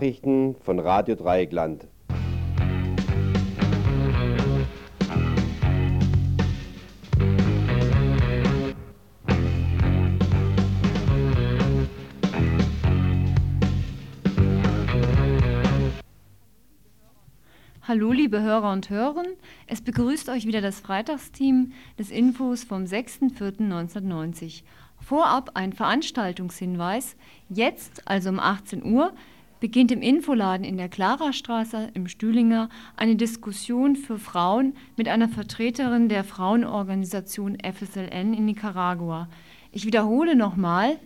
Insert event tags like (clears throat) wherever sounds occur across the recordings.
Nachrichten von Radio Dreieckland. Hallo liebe Hörer und Hörerinnen, es begrüßt euch wieder das Freitagsteam des Infos vom 6.4.1990. Vorab ein Veranstaltungshinweis. Jetzt, also um 18 Uhr, beginnt im Infoladen in der Klarastraße im Stühlinger eine Diskussion für Frauen mit einer Vertreterin der Frauenorganisation FSLN in Nicaragua. Ich wiederhole nochmal,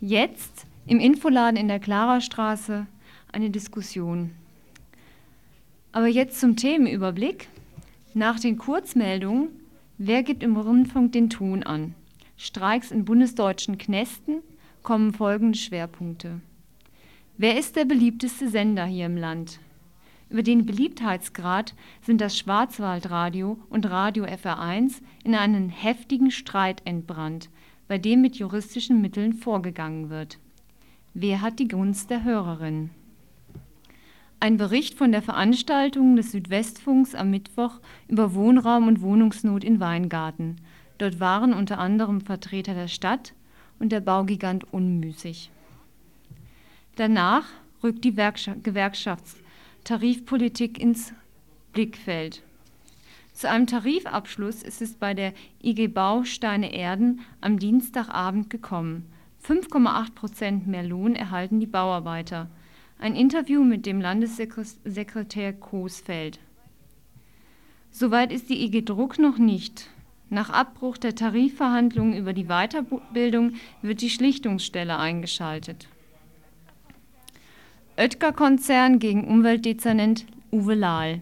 jetzt im Infoladen in der Klarastraße eine Diskussion. Aber jetzt zum Themenüberblick. Nach den Kurzmeldungen, wer gibt im Rundfunk den Ton an? Streiks in bundesdeutschen Knästen kommen folgende Schwerpunkte. Wer ist der beliebteste Sender hier im Land? Über den Beliebtheitsgrad sind das Schwarzwaldradio und Radio FR1 in einen heftigen Streit entbrannt, bei dem mit juristischen Mitteln vorgegangen wird. Wer hat die Gunst der Hörerin? Ein Bericht von der Veranstaltung des Südwestfunks am Mittwoch über Wohnraum und Wohnungsnot in Weingarten. Dort waren unter anderem Vertreter der Stadt und der Baugigant unmüßig. Danach rückt die Gewerkschaftstarifpolitik ins Blickfeld. Zu einem Tarifabschluss ist es bei der IG Bausteine Erden am Dienstagabend gekommen. 5,8 Prozent mehr Lohn erhalten die Bauarbeiter – ein Interview mit dem Landessekretär Coesfeld. Soweit ist die IG Druck noch nicht. Nach Abbruch der Tarifverhandlungen über die Weiterbildung wird die Schlichtungsstelle eingeschaltet. Oetker-Konzern gegen Umweltdezernent Uwe Lahl.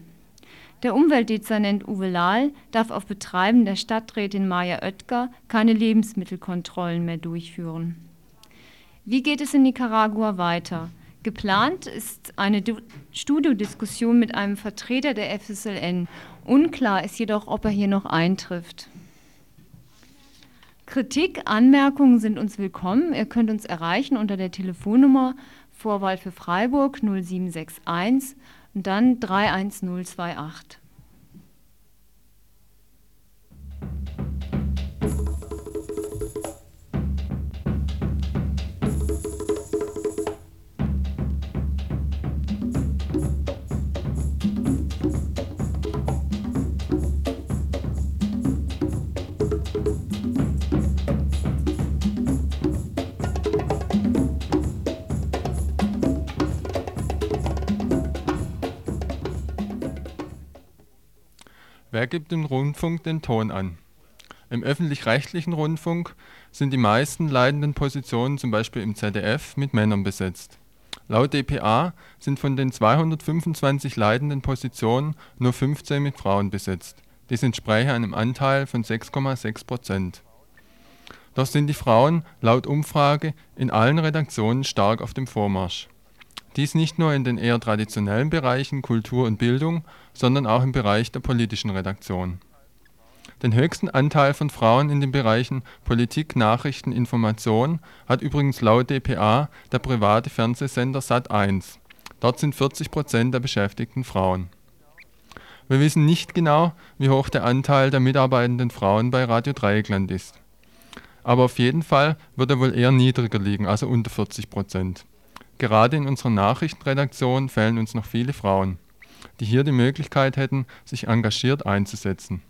Der Umweltdezernent Uwe Lahl darf auf Betreiben der Stadträtin Maja Oetker keine Lebensmittelkontrollen mehr durchführen. Wie geht es in Nicaragua weiter? Geplant ist eine Studiodiskussion mit einem Vertreter der FSLN. Unklar ist jedoch, ob er hier noch eintrifft. Kritik, Anmerkungen sind uns willkommen. Ihr könnt uns erreichen unter der Telefonnummer Vorwahl für Freiburg 0761 und dann 31028. Wer gibt im Rundfunk den Ton an? Im öffentlich-rechtlichen Rundfunk sind die meisten leitenden Positionen zum Beispiel im ZDF mit Männern besetzt. Laut dpa sind von den 225 leitenden Positionen nur 15 mit Frauen besetzt. Dies entspräche einem Anteil von 6,6 Prozent. Doch sind die Frauen laut Umfrage in allen Redaktionen stark auf dem Vormarsch dies nicht nur in den eher traditionellen Bereichen Kultur und Bildung, sondern auch im Bereich der politischen Redaktion. Den höchsten Anteil von Frauen in den Bereichen Politik, Nachrichten, Information hat übrigens laut dpa der private Fernsehsender Sat1. Dort sind 40 Prozent der Beschäftigten Frauen. Wir wissen nicht genau, wie hoch der Anteil der mitarbeitenden Frauen bei Radio Dreieckland ist. Aber auf jeden Fall wird er wohl eher niedriger liegen, also unter 40 Prozent. Gerade in unserer Nachrichtenredaktion fehlen uns noch viele Frauen, die hier die Möglichkeit hätten, sich engagiert einzusetzen.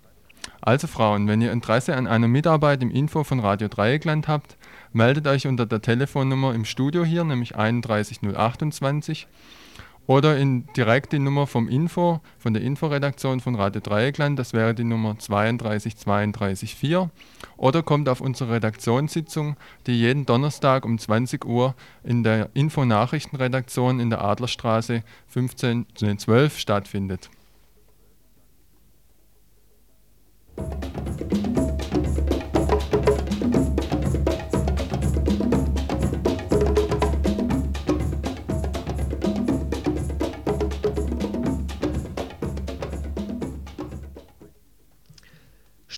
Also Frauen, wenn ihr Interesse an einer Mitarbeit im Info von Radio Dreieckland habt, meldet euch unter der Telefonnummer im Studio hier, nämlich 31028 oder in direkt die Nummer vom Info, von der Inforedaktion von Radio Dreieckland, das wäre die Nummer 32324. Oder kommt auf unsere Redaktionssitzung, die jeden Donnerstag um 20 Uhr in der Info-Nachrichtenredaktion in der Adlerstraße 1512 stattfindet.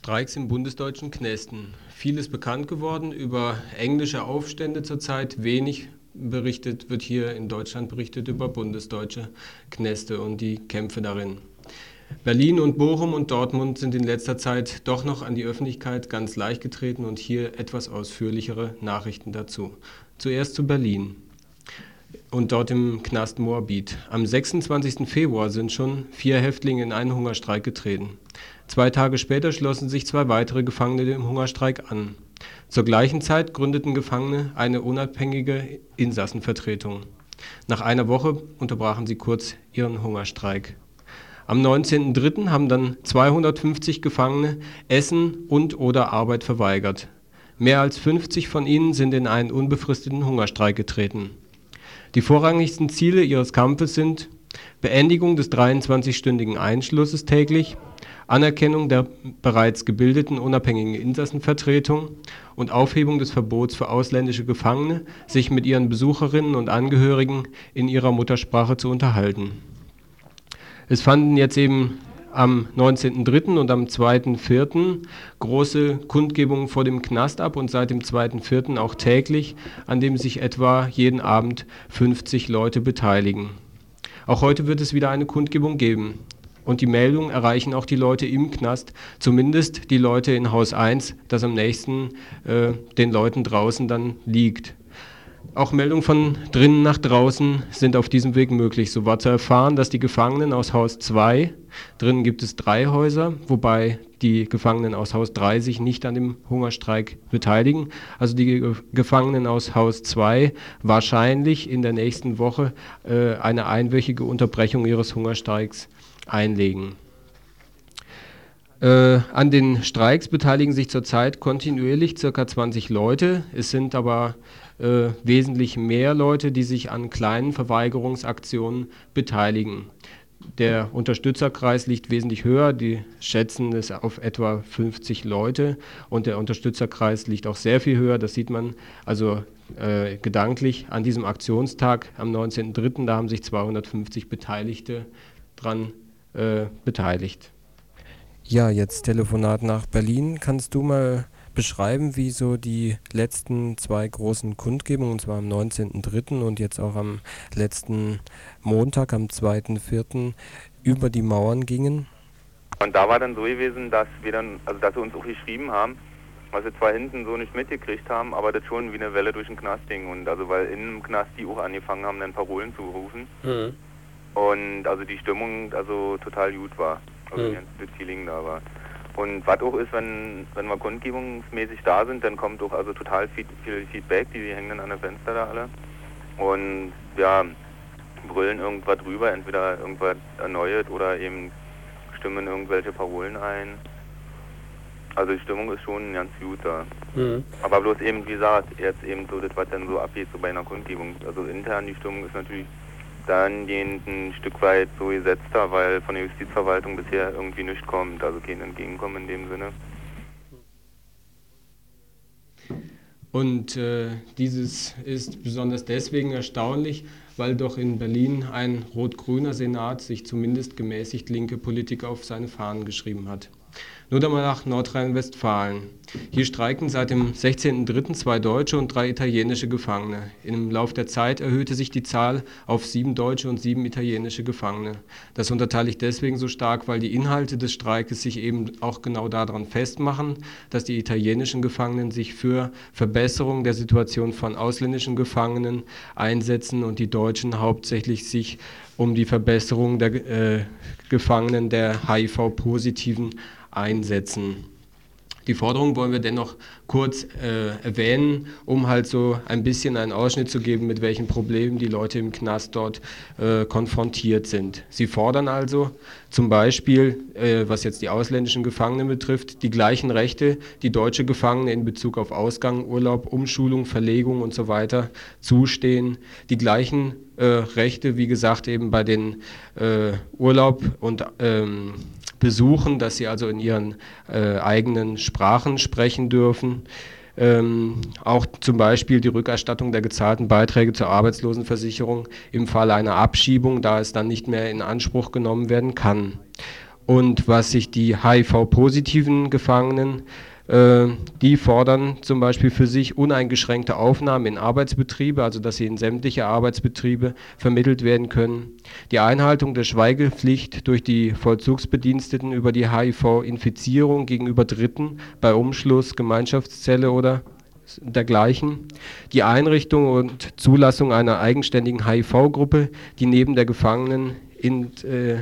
Streiks im bundesdeutschen Knästen. Vieles bekannt geworden, über englische Aufstände zurzeit wenig berichtet, wird hier in Deutschland berichtet über bundesdeutsche Kneste und die Kämpfe darin. Berlin und Bochum und Dortmund sind in letzter Zeit doch noch an die Öffentlichkeit ganz leicht getreten und hier etwas ausführlichere Nachrichten dazu. Zuerst zu Berlin und dort im Knast Moabit. Am 26. Februar sind schon vier Häftlinge in einen Hungerstreik getreten. Zwei Tage später schlossen sich zwei weitere Gefangene dem Hungerstreik an. Zur gleichen Zeit gründeten Gefangene eine unabhängige Insassenvertretung. Nach einer Woche unterbrachen sie kurz ihren Hungerstreik. Am 19.03. haben dann 250 Gefangene Essen und/oder Arbeit verweigert. Mehr als 50 von ihnen sind in einen unbefristeten Hungerstreik getreten. Die vorrangigsten Ziele ihres Kampfes sind Beendigung des 23-stündigen Einschlusses täglich, Anerkennung der bereits gebildeten unabhängigen Insassenvertretung und Aufhebung des Verbots für ausländische Gefangene, sich mit ihren Besucherinnen und Angehörigen in ihrer Muttersprache zu unterhalten es fanden jetzt eben am 19.03. und am 2.04. große Kundgebungen vor dem Knast ab und seit dem 2.04. auch täglich, an dem sich etwa jeden Abend 50 Leute beteiligen. Auch heute wird es wieder eine Kundgebung geben. Und die Meldungen erreichen auch die Leute im Knast, zumindest die Leute in Haus 1, das am nächsten äh, den Leuten draußen dann liegt. Auch Meldungen von drinnen nach draußen sind auf diesem Weg möglich. So war zu erfahren, dass die Gefangenen aus Haus 2, drinnen gibt es drei Häuser, wobei die Gefangenen aus Haus 3 sich nicht an dem Hungerstreik beteiligen. Also die Gefangenen aus Haus 2 wahrscheinlich in der nächsten Woche äh, eine einwöchige Unterbrechung ihres Hungerstreiks einlegen. Äh, an den Streiks beteiligen sich zurzeit kontinuierlich ca. 20 Leute. Es sind aber äh, wesentlich mehr Leute, die sich an kleinen Verweigerungsaktionen beteiligen. Der Unterstützerkreis liegt wesentlich höher, die schätzen es auf etwa 50 Leute und der Unterstützerkreis liegt auch sehr viel höher, das sieht man also äh, gedanklich an diesem Aktionstag am 19.03., da haben sich 250 Beteiligte daran äh, beteiligt. Ja, jetzt Telefonat nach Berlin. Kannst du mal beschreiben, wie so die letzten zwei großen Kundgebungen, und zwar am 19.03. und jetzt auch am letzten Montag, am 2.04. über die Mauern gingen? Und da war dann so gewesen, dass wir dann, also dass sie uns auch geschrieben haben, was wir zwar hinten so nicht mitgekriegt haben, aber das schon wie eine Welle durch den Knast ging. Und also weil in dem Knast die auch angefangen haben, dann Parolen zu rufen. Mhm. Und also die Stimmung also total gut war. Also mhm. das Feeling da war. Und was auch ist, wenn, wenn wir kundgebungsmäßig da sind, dann kommt auch also total viel, viel Feedback, die, die hängen dann an den Fenster da alle. Und ja, brüllen irgendwas drüber, entweder irgendwas erneuert oder eben stimmen irgendwelche Parolen ein. Also die Stimmung ist schon ganz gut da. Mhm. Aber bloß eben, wie gesagt, jetzt eben so das, was dann so abgeht, so bei einer Kundgebung. Also intern die Stimmung ist natürlich dahingehend ein Stück weit so gesetzter, weil von der Justizverwaltung bisher irgendwie nichts kommt, also kein Entgegenkommen in dem Sinne. Und äh, dieses ist besonders deswegen erstaunlich, weil doch in Berlin ein rot-grüner Senat sich zumindest gemäßigt linke Politiker auf seine Fahnen geschrieben hat. Nur dann mal nach Nordrhein-Westfalen. Hier streiken seit dem 16.03. zwei deutsche und drei italienische Gefangene. Im Lauf der Zeit erhöhte sich die Zahl auf sieben deutsche und sieben italienische Gefangene. Das unterteile ich deswegen so stark, weil die Inhalte des Streikes sich eben auch genau daran festmachen, dass die italienischen Gefangenen sich für Verbesserung der Situation von ausländischen Gefangenen einsetzen und die Deutschen hauptsächlich sich um die Verbesserung der äh, Gefangenen der HIV-Positiven einsetzen. Die Forderung wollen wir dennoch kurz äh, erwähnen, um halt so ein bisschen einen Ausschnitt zu geben, mit welchen Problemen die Leute im Knast dort äh, konfrontiert sind. Sie fordern also zum Beispiel, äh, was jetzt die ausländischen Gefangenen betrifft, die gleichen Rechte, die deutsche Gefangene in Bezug auf Ausgang, Urlaub, Umschulung, Verlegung und so weiter zustehen, die gleichen äh, Rechte, wie gesagt, eben bei den äh, Urlaub und ähm, besuchen, dass sie also in ihren äh, eigenen Sprachen sprechen dürfen. Ähm, auch zum Beispiel die Rückerstattung der gezahlten Beiträge zur Arbeitslosenversicherung im Falle einer Abschiebung, da es dann nicht mehr in Anspruch genommen werden kann. Und was sich die HIV-positiven Gefangenen Äh, die fordern zum Beispiel für sich uneingeschränkte Aufnahmen in Arbeitsbetriebe, also dass sie in sämtliche Arbeitsbetriebe vermittelt werden können. Die Einhaltung der Schweigepflicht durch die Vollzugsbediensteten über die HIV-Infizierung gegenüber Dritten bei Umschluss, Gemeinschaftszelle oder dergleichen. Die Einrichtung und Zulassung einer eigenständigen HIV-Gruppe, die neben der Gefangenen in, äh,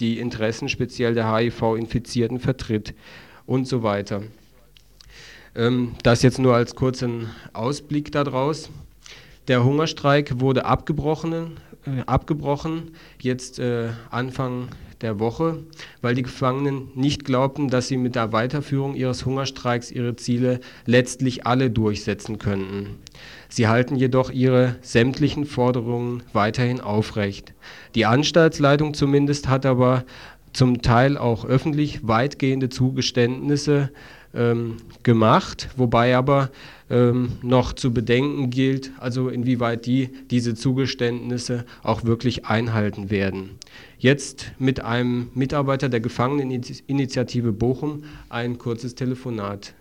die Interessen speziell der HIV-Infizierten vertritt und so weiter. Ähm, das jetzt nur als kurzen Ausblick daraus. Der Hungerstreik wurde abgebrochen, äh, abgebrochen jetzt äh, Anfang der Woche, weil die Gefangenen nicht glaubten, dass sie mit der Weiterführung ihres Hungerstreiks ihre Ziele letztlich alle durchsetzen könnten. Sie halten jedoch ihre sämtlichen Forderungen weiterhin aufrecht. Die Anstaltsleitung zumindest hat aber zum Teil auch öffentlich weitgehende Zugeständnisse ähm, gemacht, wobei aber ähm, noch zu bedenken gilt, also inwieweit die diese Zugeständnisse auch wirklich einhalten werden. Jetzt mit einem Mitarbeiter der Gefangeneninitiative Bochum ein kurzes Telefonat.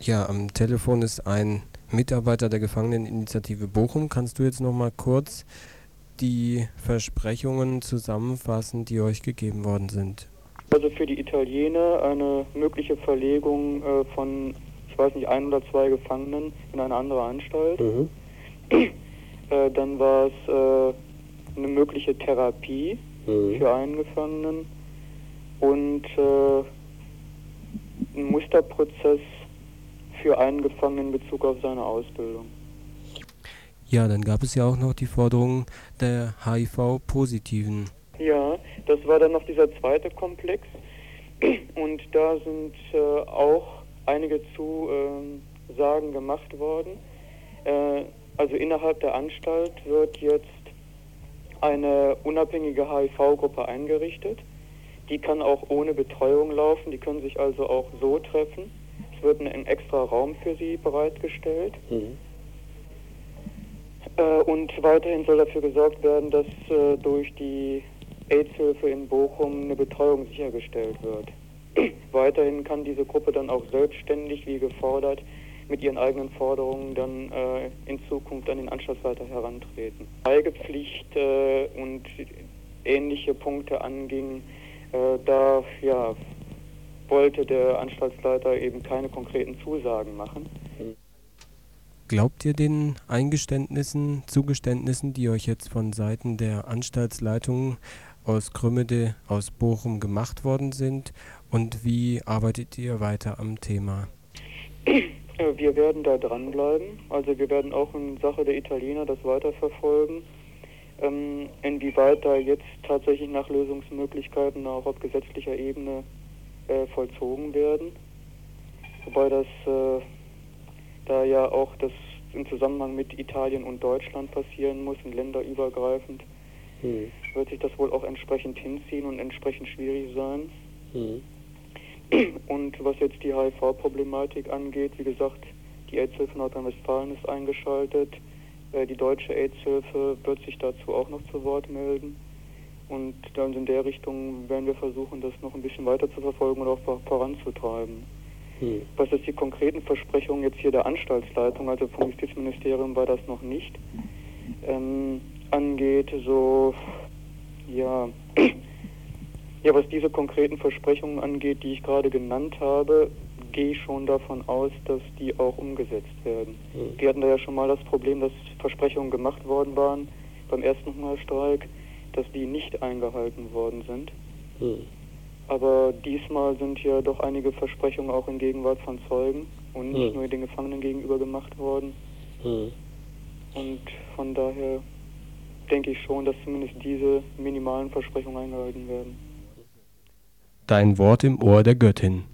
Ja, am Telefon ist ein Mitarbeiter der Gefangeneninitiative Bochum. Kannst du jetzt noch mal kurz die Versprechungen zusammenfassen, die euch gegeben worden sind? Also für die Italiener eine mögliche Verlegung äh, von, ich weiß nicht, ein oder zwei Gefangenen in eine andere Anstalt. Mhm. Äh, dann war es äh, eine mögliche Therapie mhm. für einen Gefangenen und äh, ein Musterprozess für einen Gefangenen in Bezug auf seine Ausbildung. Ja, dann gab es ja auch noch die Forderung der HIV-Positiven. Ja, das war dann noch dieser zweite Komplex. Und da sind äh, auch einige Zusagen gemacht worden. Äh, also innerhalb der Anstalt wird jetzt eine unabhängige HIV-Gruppe eingerichtet. Die kann auch ohne Betreuung laufen, die können sich also auch so treffen. Es wird ein extra Raum für sie bereitgestellt. Mhm. Äh, und weiterhin soll dafür gesorgt werden, dass äh, durch die AIDS-Hilfe in Bochum eine Betreuung sichergestellt wird. (clears throat) weiterhin kann diese Gruppe dann auch selbstständig, wie gefordert, mit ihren eigenen Forderungen dann äh, in Zukunft an den Anstaltsleiter herantreten. Schweigepflicht äh, und ähnliche Punkte anging, äh, da ja, wollte der Anstaltsleiter eben keine konkreten Zusagen machen. Glaubt ihr den Eingeständnissen, Zugeständnissen, die euch jetzt von Seiten der Anstaltsleitung aus Krümmede, aus Bochum gemacht worden sind? Und wie arbeitet ihr weiter am Thema? Wir werden da dranbleiben. Also wir werden auch in Sache der Italiener das weiterverfolgen. Ähm, inwieweit da jetzt tatsächlich nach Lösungsmöglichkeiten auch auf gesetzlicher Ebene äh, vollzogen werden. Wobei das äh, da ja auch das im Zusammenhang mit Italien und Deutschland passieren muss und länderübergreifend, hm. wird sich das wohl auch entsprechend hinziehen und entsprechend schwierig sein. Hm. Und was jetzt die HIV-Problematik angeht, wie gesagt, die AIDS-Hilfe Nordrhein-Westfalen ist eingeschaltet. Äh, die deutsche AIDS-Hilfe wird sich dazu auch noch zu Wort melden. Und dann in der Richtung werden wir versuchen, das noch ein bisschen weiter zu verfolgen und auch voranzutreiben. Hm. Was jetzt die konkreten Versprechungen jetzt hier der Anstaltsleitung, also vom Justizministerium war das noch nicht, ähm, angeht, so, ja, (clears throat) ja, was diese konkreten Versprechungen angeht, die ich gerade genannt habe, gehe ich schon davon aus, dass die auch umgesetzt werden. Hm. Wir hatten da ja schon mal das Problem, dass Versprechungen gemacht worden waren beim ersten Hungerstreik, dass die nicht eingehalten worden sind. Hm. Aber diesmal sind ja doch einige Versprechungen auch in Gegenwart von Zeugen und nicht hm. nur den Gefangenen gegenüber gemacht worden. Hm. Und von daher denke ich schon, dass zumindest diese minimalen Versprechungen eingehalten werden. Dein Wort im Ohr der Göttin.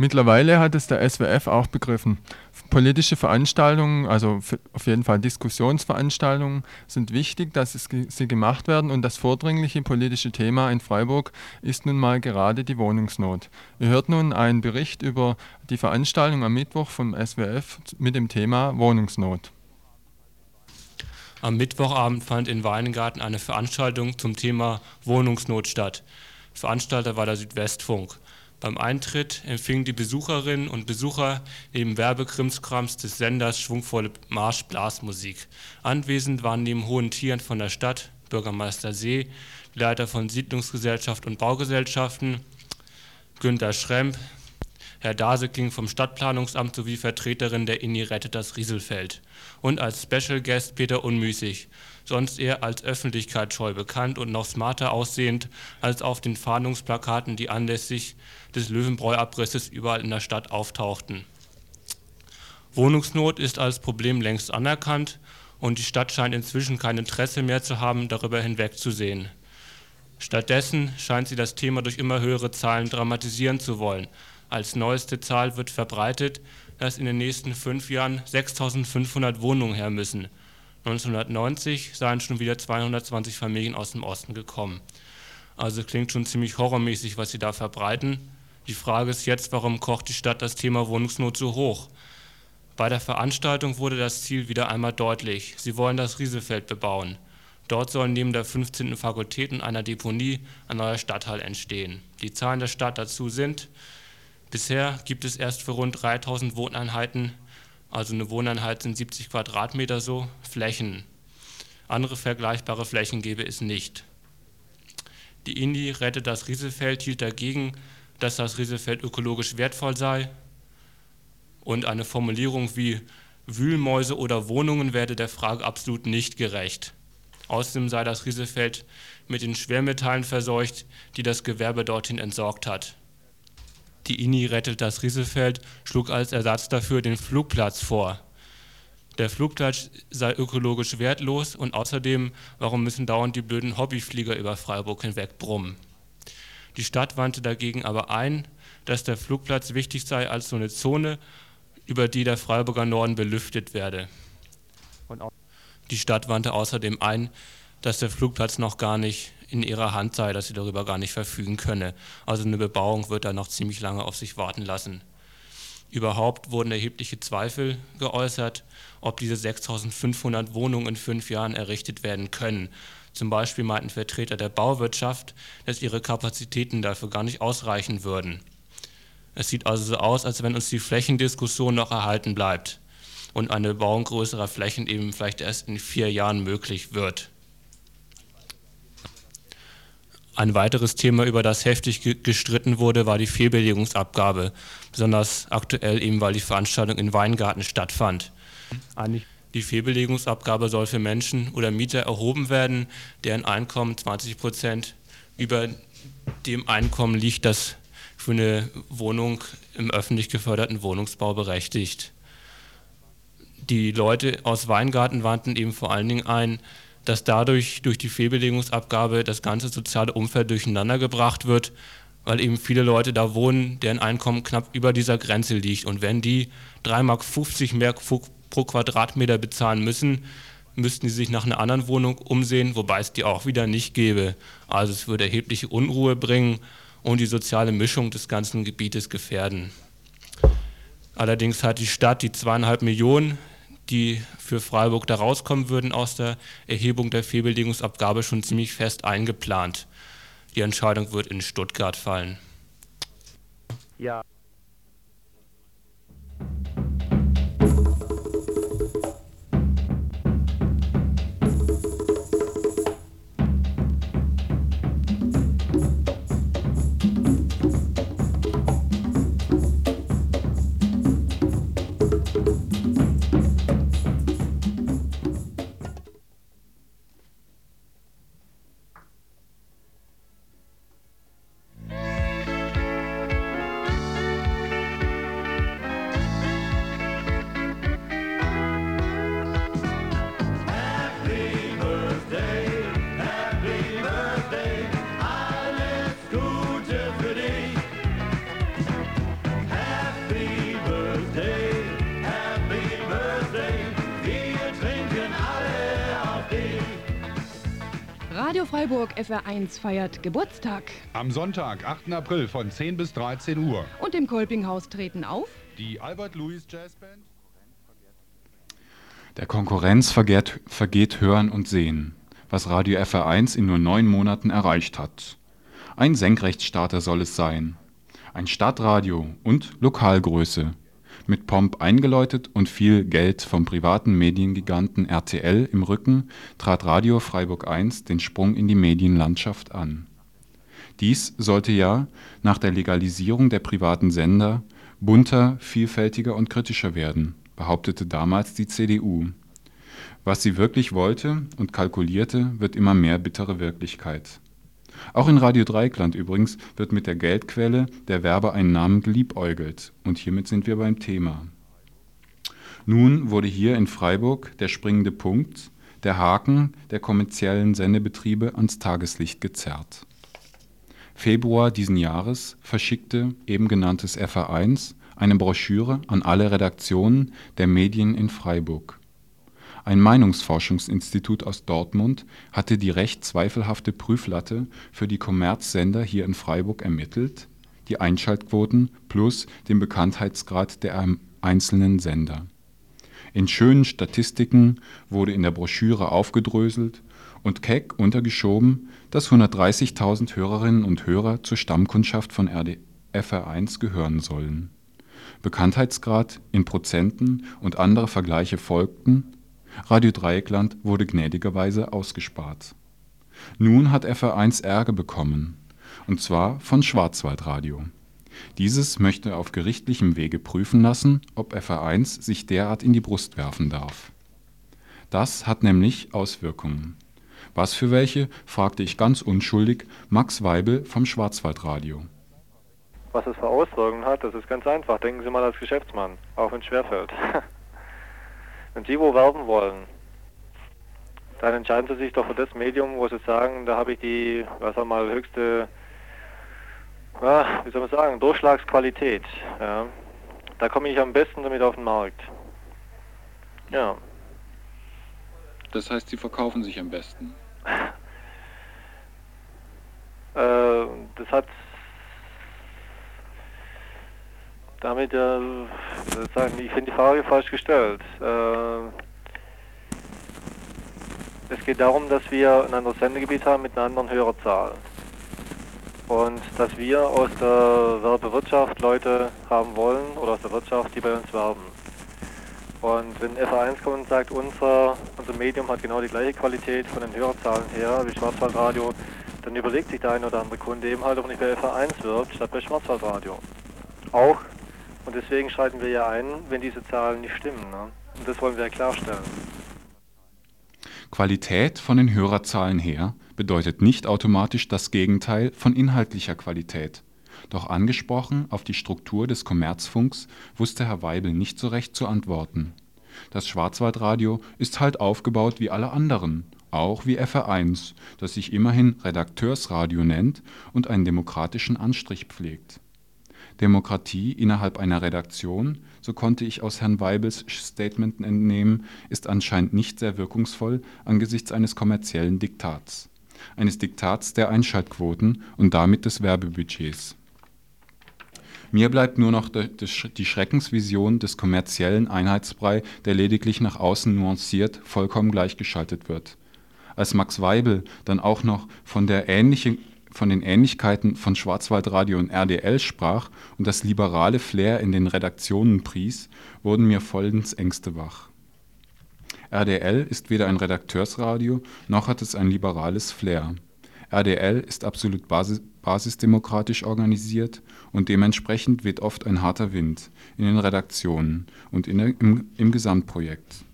Mittlerweile hat es der SWF auch begriffen. Politische Veranstaltungen, also auf jeden Fall Diskussionsveranstaltungen, sind wichtig, dass sie gemacht werden und das vordringliche politische Thema in Freiburg ist nun mal gerade die Wohnungsnot. Ihr hört nun einen Bericht über die Veranstaltung am Mittwoch vom SWF mit dem Thema Wohnungsnot. Am Mittwochabend fand in Weingarten eine Veranstaltung zum Thema Wohnungsnot statt. Veranstalter war der Südwestfunk. Beim Eintritt empfingen die Besucherinnen und Besucher neben Werbekrimskrams des Senders schwungvolle Marschblasmusik. Anwesend waren neben hohen Tieren von der Stadt Bürgermeister See, Leiter von Siedlungsgesellschaft und Baugesellschaften, Günter Schremp, Herr Dasekling vom Stadtplanungsamt sowie Vertreterin der INI Rettet das Rieselfeld und als Special Guest Peter Unmüßig, sonst eher als öffentlichkeitsscheu bekannt und noch smarter aussehend als auf den Fahndungsplakaten, die anlässlich des Löwenbräu-Abrisses überall in der Stadt auftauchten. Wohnungsnot ist als Problem längst anerkannt und die Stadt scheint inzwischen kein Interesse mehr zu haben, darüber hinwegzusehen. Stattdessen scheint sie das Thema durch immer höhere Zahlen dramatisieren zu wollen. Als neueste Zahl wird verbreitet, dass in den nächsten fünf Jahren 6500 Wohnungen her müssen. 1990 seien schon wieder 220 Familien aus dem Osten gekommen. Also klingt schon ziemlich horrormäßig, was sie da verbreiten. Die Frage ist jetzt, warum kocht die Stadt das Thema Wohnungsnot so hoch? Bei der Veranstaltung wurde das Ziel wieder einmal deutlich. Sie wollen das Riesefeld bebauen. Dort soll neben der 15. Fakultät und einer Deponie ein neuer Stadtteil entstehen. Die Zahlen der Stadt dazu sind, bisher gibt es erst für rund 3000 Wohneinheiten, also eine Wohneinheit sind 70 Quadratmeter so, Flächen. Andere vergleichbare Flächen gäbe es nicht. Die INI rettet das Riesefeld hielt dagegen dass das Rieselfeld ökologisch wertvoll sei und eine Formulierung wie Wühlmäuse oder Wohnungen werde der Frage absolut nicht gerecht. Außerdem sei das Rieselfeld mit den Schwermetallen verseucht, die das Gewerbe dorthin entsorgt hat. Die INI rettet das Rieselfeld schlug als Ersatz dafür den Flugplatz vor. Der Flugplatz sei ökologisch wertlos und außerdem, warum müssen dauernd die blöden Hobbyflieger über Freiburg hinweg brummen? Die Stadt wandte dagegen aber ein, dass der Flugplatz wichtig sei als so eine Zone, über die der Freiburger Norden belüftet werde. Die Stadt wandte außerdem ein, dass der Flugplatz noch gar nicht in ihrer Hand sei, dass sie darüber gar nicht verfügen könne. Also eine Bebauung wird da noch ziemlich lange auf sich warten lassen. Überhaupt wurden erhebliche Zweifel geäußert, ob diese 6500 Wohnungen in fünf Jahren errichtet werden können. Zum Beispiel meinten Vertreter der Bauwirtschaft, dass ihre Kapazitäten dafür gar nicht ausreichen würden. Es sieht also so aus, als wenn uns die Flächendiskussion noch erhalten bleibt und eine Bebauung größerer Flächen eben vielleicht erst in vier Jahren möglich wird. Ein weiteres Thema, über das heftig gestritten wurde, war die Fehlbelegungsabgabe, besonders aktuell eben, weil die Veranstaltung in Weingarten stattfand. Eigentlich die Fehlbelegungsabgabe soll für Menschen oder Mieter erhoben werden, deren Einkommen 20 Prozent über dem Einkommen liegt, das für eine Wohnung im öffentlich geförderten Wohnungsbau berechtigt. Die Leute aus Weingarten wandten eben vor allen Dingen ein, dass dadurch durch die Fehlbelegungsabgabe das ganze soziale Umfeld durcheinander gebracht wird, weil eben viele Leute da wohnen, deren Einkommen knapp über dieser Grenze liegt. Und wenn die 3,50 Mark mehr pro Quadratmeter bezahlen müssen, müssten sie sich nach einer anderen Wohnung umsehen, wobei es die auch wieder nicht gäbe. Also es würde erhebliche Unruhe bringen und die soziale Mischung des ganzen Gebietes gefährden. Allerdings hat die Stadt die zweieinhalb Millionen, die für Freiburg da rauskommen würden aus der Erhebung der Fehlbelegungsabgabe, schon ziemlich fest eingeplant. Die Entscheidung wird in Stuttgart fallen. Ja. Radio Freiburg FR1 feiert Geburtstag. Am Sonntag, 8. April von 10 bis 13 Uhr. Und im Kolpinghaus treten auf die Albert Louis Jazz Band. Der Konkurrenz vergeht, vergeht Hören und Sehen, was Radio FR1 in nur neun Monaten erreicht hat. Ein Senkrechtstarter soll es sein. Ein Stadtradio und Lokalgröße mit Pomp eingeläutet und viel Geld vom privaten Mediengiganten RTL im Rücken trat Radio Freiburg 1 den Sprung in die Medienlandschaft an. Dies sollte ja nach der Legalisierung der privaten Sender bunter, vielfältiger und kritischer werden, behauptete damals die CDU. Was sie wirklich wollte und kalkulierte, wird immer mehr bittere Wirklichkeit auch in Radio Dreikland übrigens wird mit der Geldquelle der Werbeeinnahmen geliebäugelt, und hiermit sind wir beim Thema. Nun wurde hier in Freiburg der springende Punkt, der Haken der kommerziellen Sendebetriebe ans Tageslicht gezerrt. Februar diesen Jahres verschickte eben genanntes FA1 eine Broschüre an alle Redaktionen der Medien in Freiburg ein Meinungsforschungsinstitut aus Dortmund hatte die recht zweifelhafte Prüflatte für die Kommerzsender hier in Freiburg ermittelt, die Einschaltquoten plus den Bekanntheitsgrad der einzelnen Sender. In schönen Statistiken wurde in der Broschüre aufgedröselt und keck untergeschoben, dass 130.000 Hörerinnen und Hörer zur Stammkundschaft von FR1 gehören sollen. Bekanntheitsgrad in Prozenten und andere Vergleiche folgten Radio Dreieckland wurde gnädigerweise ausgespart. Nun hat FR1 Ärger bekommen, und zwar von Schwarzwaldradio. Dieses möchte auf gerichtlichem Wege prüfen lassen, ob FR1 sich derart in die Brust werfen darf. Das hat nämlich Auswirkungen. Was für welche, fragte ich ganz unschuldig Max Weibel vom Schwarzwaldradio. Was es für Auswirkungen hat, das ist ganz einfach. Denken Sie mal als Geschäftsmann, auch wenn es schwerfällt. (laughs) Wenn Sie wo werben wollen, dann entscheiden Sie sich doch für das Medium, wo Sie sagen, da habe ich die, was sagen mal, höchste, ja, wie soll man sagen, Durchschlagsqualität. Ja. Da komme ich am besten damit auf den Markt. Ja. Das heißt, Sie verkaufen sich am besten? äh, das hat damit, äh, sagen, ich finde die Frage falsch gestellt. Äh, es geht darum, dass wir ein anderes Sendegebiet haben mit einer anderen Hörerzahl. Und dass wir aus der Werbewirtschaft Leute haben wollen oder aus der Wirtschaft, die bei uns werben. Und wenn FA1 kommt und sagt, unser, unser Medium hat genau die gleiche Qualität von den Hörerzahlen her wie Schwarzwaldradio, dann überlegt sich der eine oder andere Kunde eben halt, ob nicht bei FA1 wirbt, statt bei Schwarzwaldradio. Auch und deswegen schreiten wir ja ein, wenn diese Zahlen nicht stimmen. Ne? Und das wollen wir ja klarstellen. Qualität von den Hörerzahlen her bedeutet nicht automatisch das Gegenteil von inhaltlicher Qualität. Doch angesprochen auf die Struktur des Kommerzfunks wusste Herr Weibel nicht so recht zu antworten. Das Schwarzwaldradio ist halt aufgebaut wie alle anderen, auch wie FR1, das sich immerhin Redakteursradio nennt und einen demokratischen Anstrich pflegt. Demokratie innerhalb einer Redaktion, so konnte ich aus Herrn Weibels Statement entnehmen, ist anscheinend nicht sehr wirkungsvoll angesichts eines kommerziellen Diktats. Eines Diktats der Einschaltquoten und damit des Werbebudgets. Mir bleibt nur noch die Schreckensvision des kommerziellen Einheitsbrei, der lediglich nach außen nuanciert, vollkommen gleichgeschaltet wird. Als Max Weibel dann auch noch von der ähnlichen von den Ähnlichkeiten von Schwarzwaldradio und RDL sprach und das liberale Flair in den Redaktionen pries, wurden mir vollends Ängste wach. RDL ist weder ein Redakteursradio, noch hat es ein liberales Flair. RDL ist absolut basis basisdemokratisch organisiert und dementsprechend weht oft ein harter Wind in den Redaktionen und in im, im Gesamtprojekt.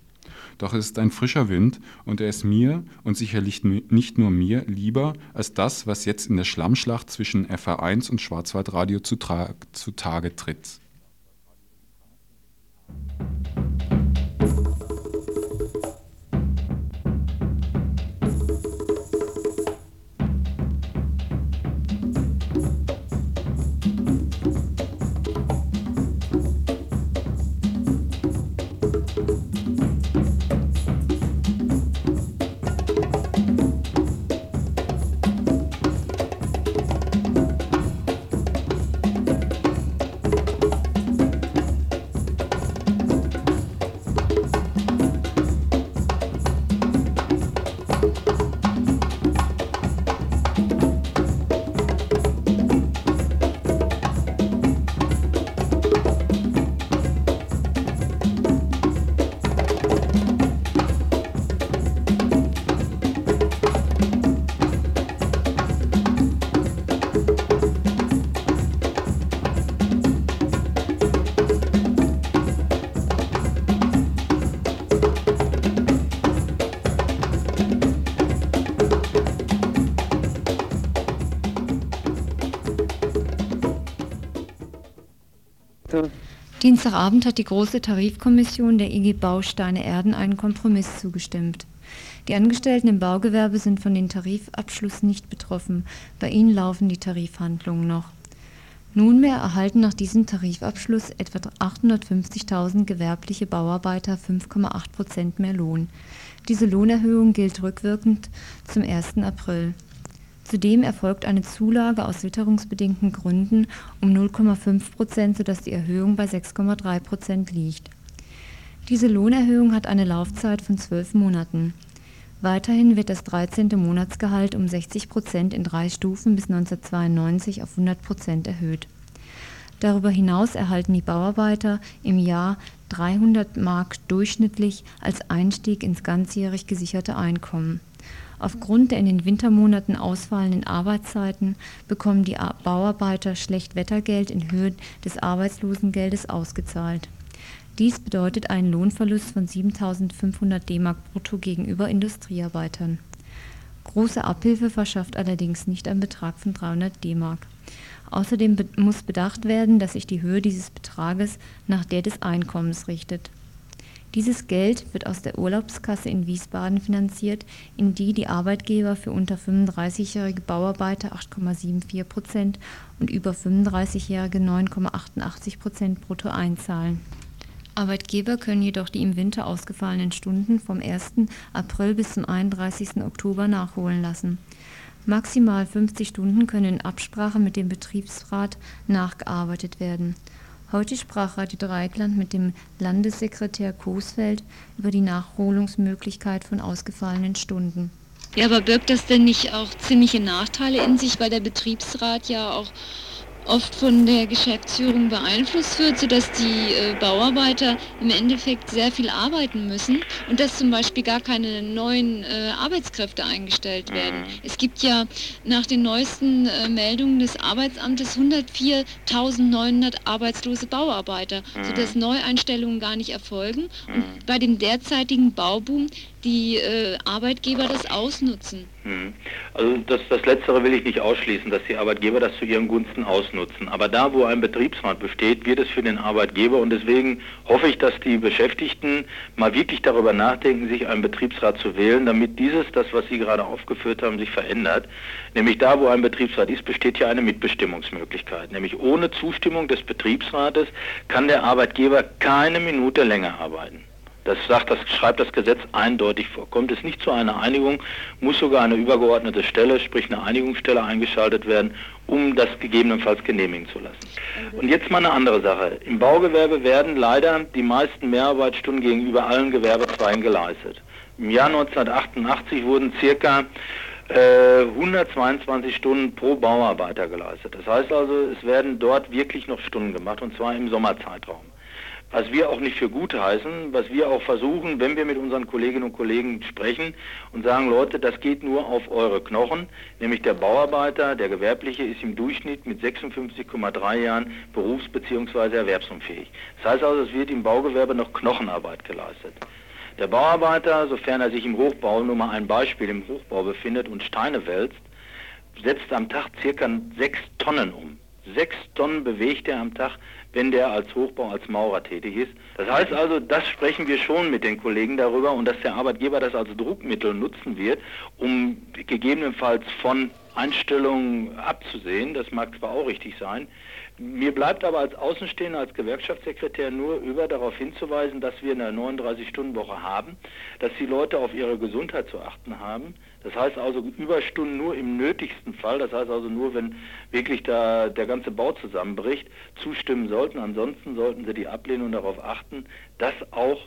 Doch es ist ein frischer Wind und er ist mir und sicherlich nicht nur mir lieber als das, was jetzt in der Schlammschlacht zwischen FR1 und Schwarzwaldradio zutage tritt. Dienstagabend hat die Große Tarifkommission der IG Bausteine Erden einen Kompromiss zugestimmt. Die Angestellten im Baugewerbe sind von dem Tarifabschluss nicht betroffen. Bei ihnen laufen die Tarifhandlungen noch. Nunmehr erhalten nach diesem Tarifabschluss etwa 850.000 gewerbliche Bauarbeiter 5,8 Prozent mehr Lohn. Diese Lohnerhöhung gilt rückwirkend zum 1. April. Zudem erfolgt eine Zulage aus witterungsbedingten Gründen um 0,5 Prozent, sodass die Erhöhung bei 6,3 Prozent liegt. Diese Lohnerhöhung hat eine Laufzeit von zwölf Monaten. Weiterhin wird das 13. Monatsgehalt um 60 Prozent in drei Stufen bis 1992 auf 100 Prozent erhöht. Darüber hinaus erhalten die Bauarbeiter im Jahr 300 Mark durchschnittlich als Einstieg ins ganzjährig gesicherte Einkommen. Aufgrund der in den Wintermonaten ausfallenden Arbeitszeiten bekommen die Bauarbeiter Schlechtwettergeld in Höhe des Arbeitslosengeldes ausgezahlt. Dies bedeutet einen Lohnverlust von 7.500 D-Mark brutto gegenüber Industriearbeitern. Große Abhilfe verschafft allerdings nicht ein Betrag von 300 D-Mark. Außerdem muss bedacht werden, dass sich die Höhe dieses Betrages nach der des Einkommens richtet. Dieses Geld wird aus der Urlaubskasse in Wiesbaden finanziert, in die die Arbeitgeber für unter 35-jährige Bauarbeiter 8,74 Prozent und über 35-jährige 9,88 Prozent brutto einzahlen. Arbeitgeber können jedoch die im Winter ausgefallenen Stunden vom 1. April bis zum 31. Oktober nachholen lassen. Maximal 50 Stunden können in Absprache mit dem Betriebsrat nachgearbeitet werden. Heute sprach Radio Dreikland mit dem Landessekretär Coesfeld über die Nachholungsmöglichkeit von ausgefallenen Stunden. Ja, aber birgt das denn nicht auch ziemliche Nachteile in sich, weil der Betriebsrat ja auch oft von der Geschäftsführung beeinflusst wird, sodass die äh, Bauarbeiter im Endeffekt sehr viel arbeiten müssen und dass zum Beispiel gar keine neuen äh, Arbeitskräfte eingestellt werden. Mhm. Es gibt ja nach den neuesten äh, Meldungen des Arbeitsamtes 104.900 arbeitslose Bauarbeiter, mhm. sodass Neueinstellungen gar nicht erfolgen und mhm. bei dem derzeitigen Bauboom die äh, Arbeitgeber das ausnutzen. Hm. Also das, das Letztere will ich nicht ausschließen, dass die Arbeitgeber das zu ihren Gunsten ausnutzen. Aber da, wo ein Betriebsrat besteht, wird es für den Arbeitgeber und deswegen hoffe ich, dass die Beschäftigten mal wirklich darüber nachdenken, sich einen Betriebsrat zu wählen, damit dieses, das, was Sie gerade aufgeführt haben, sich verändert. Nämlich da, wo ein Betriebsrat ist, besteht ja eine Mitbestimmungsmöglichkeit. Nämlich ohne Zustimmung des Betriebsrates kann der Arbeitgeber keine Minute länger arbeiten. Das, sagt, das schreibt das Gesetz eindeutig vor. Kommt es nicht zu einer Einigung, muss sogar eine übergeordnete Stelle, sprich eine Einigungsstelle eingeschaltet werden, um das gegebenenfalls genehmigen zu lassen. Und jetzt mal eine andere Sache. Im Baugewerbe werden leider die meisten Mehrarbeitsstunden gegenüber allen Gewerbezweigen geleistet. Im Jahr 1988 wurden circa 122 äh, Stunden pro Bauarbeiter geleistet. Das heißt also, es werden dort wirklich noch Stunden gemacht, und zwar im Sommerzeitraum was wir auch nicht für gut heißen, was wir auch versuchen, wenn wir mit unseren Kolleginnen und Kollegen sprechen und sagen, Leute, das geht nur auf eure Knochen, nämlich der Bauarbeiter, der Gewerbliche ist im Durchschnitt mit 56,3 Jahren berufs- bzw. erwerbsunfähig. Das heißt also, es wird im Baugewerbe noch Knochenarbeit geleistet. Der Bauarbeiter, sofern er sich im Hochbau, nur mal ein Beispiel, im Hochbau befindet und Steine wälzt, setzt am Tag circa sechs Tonnen um. Sechs Tonnen bewegt er am Tag wenn der als Hochbau, als Maurer tätig ist. Das heißt also, das sprechen wir schon mit den Kollegen darüber und dass der Arbeitgeber das als Druckmittel nutzen wird, um gegebenenfalls von Einstellungen abzusehen. Das mag zwar auch richtig sein. Mir bleibt aber als Außenstehender, als Gewerkschaftssekretär nur über darauf hinzuweisen, dass wir eine 39-Stunden-Woche haben, dass die Leute auf ihre Gesundheit zu achten haben, das heißt also Überstunden nur im nötigsten Fall, das heißt also nur, wenn wirklich da der ganze Bau zusammenbricht, zustimmen sollten. Ansonsten sollten sie die ablehnen und darauf achten, dass auch,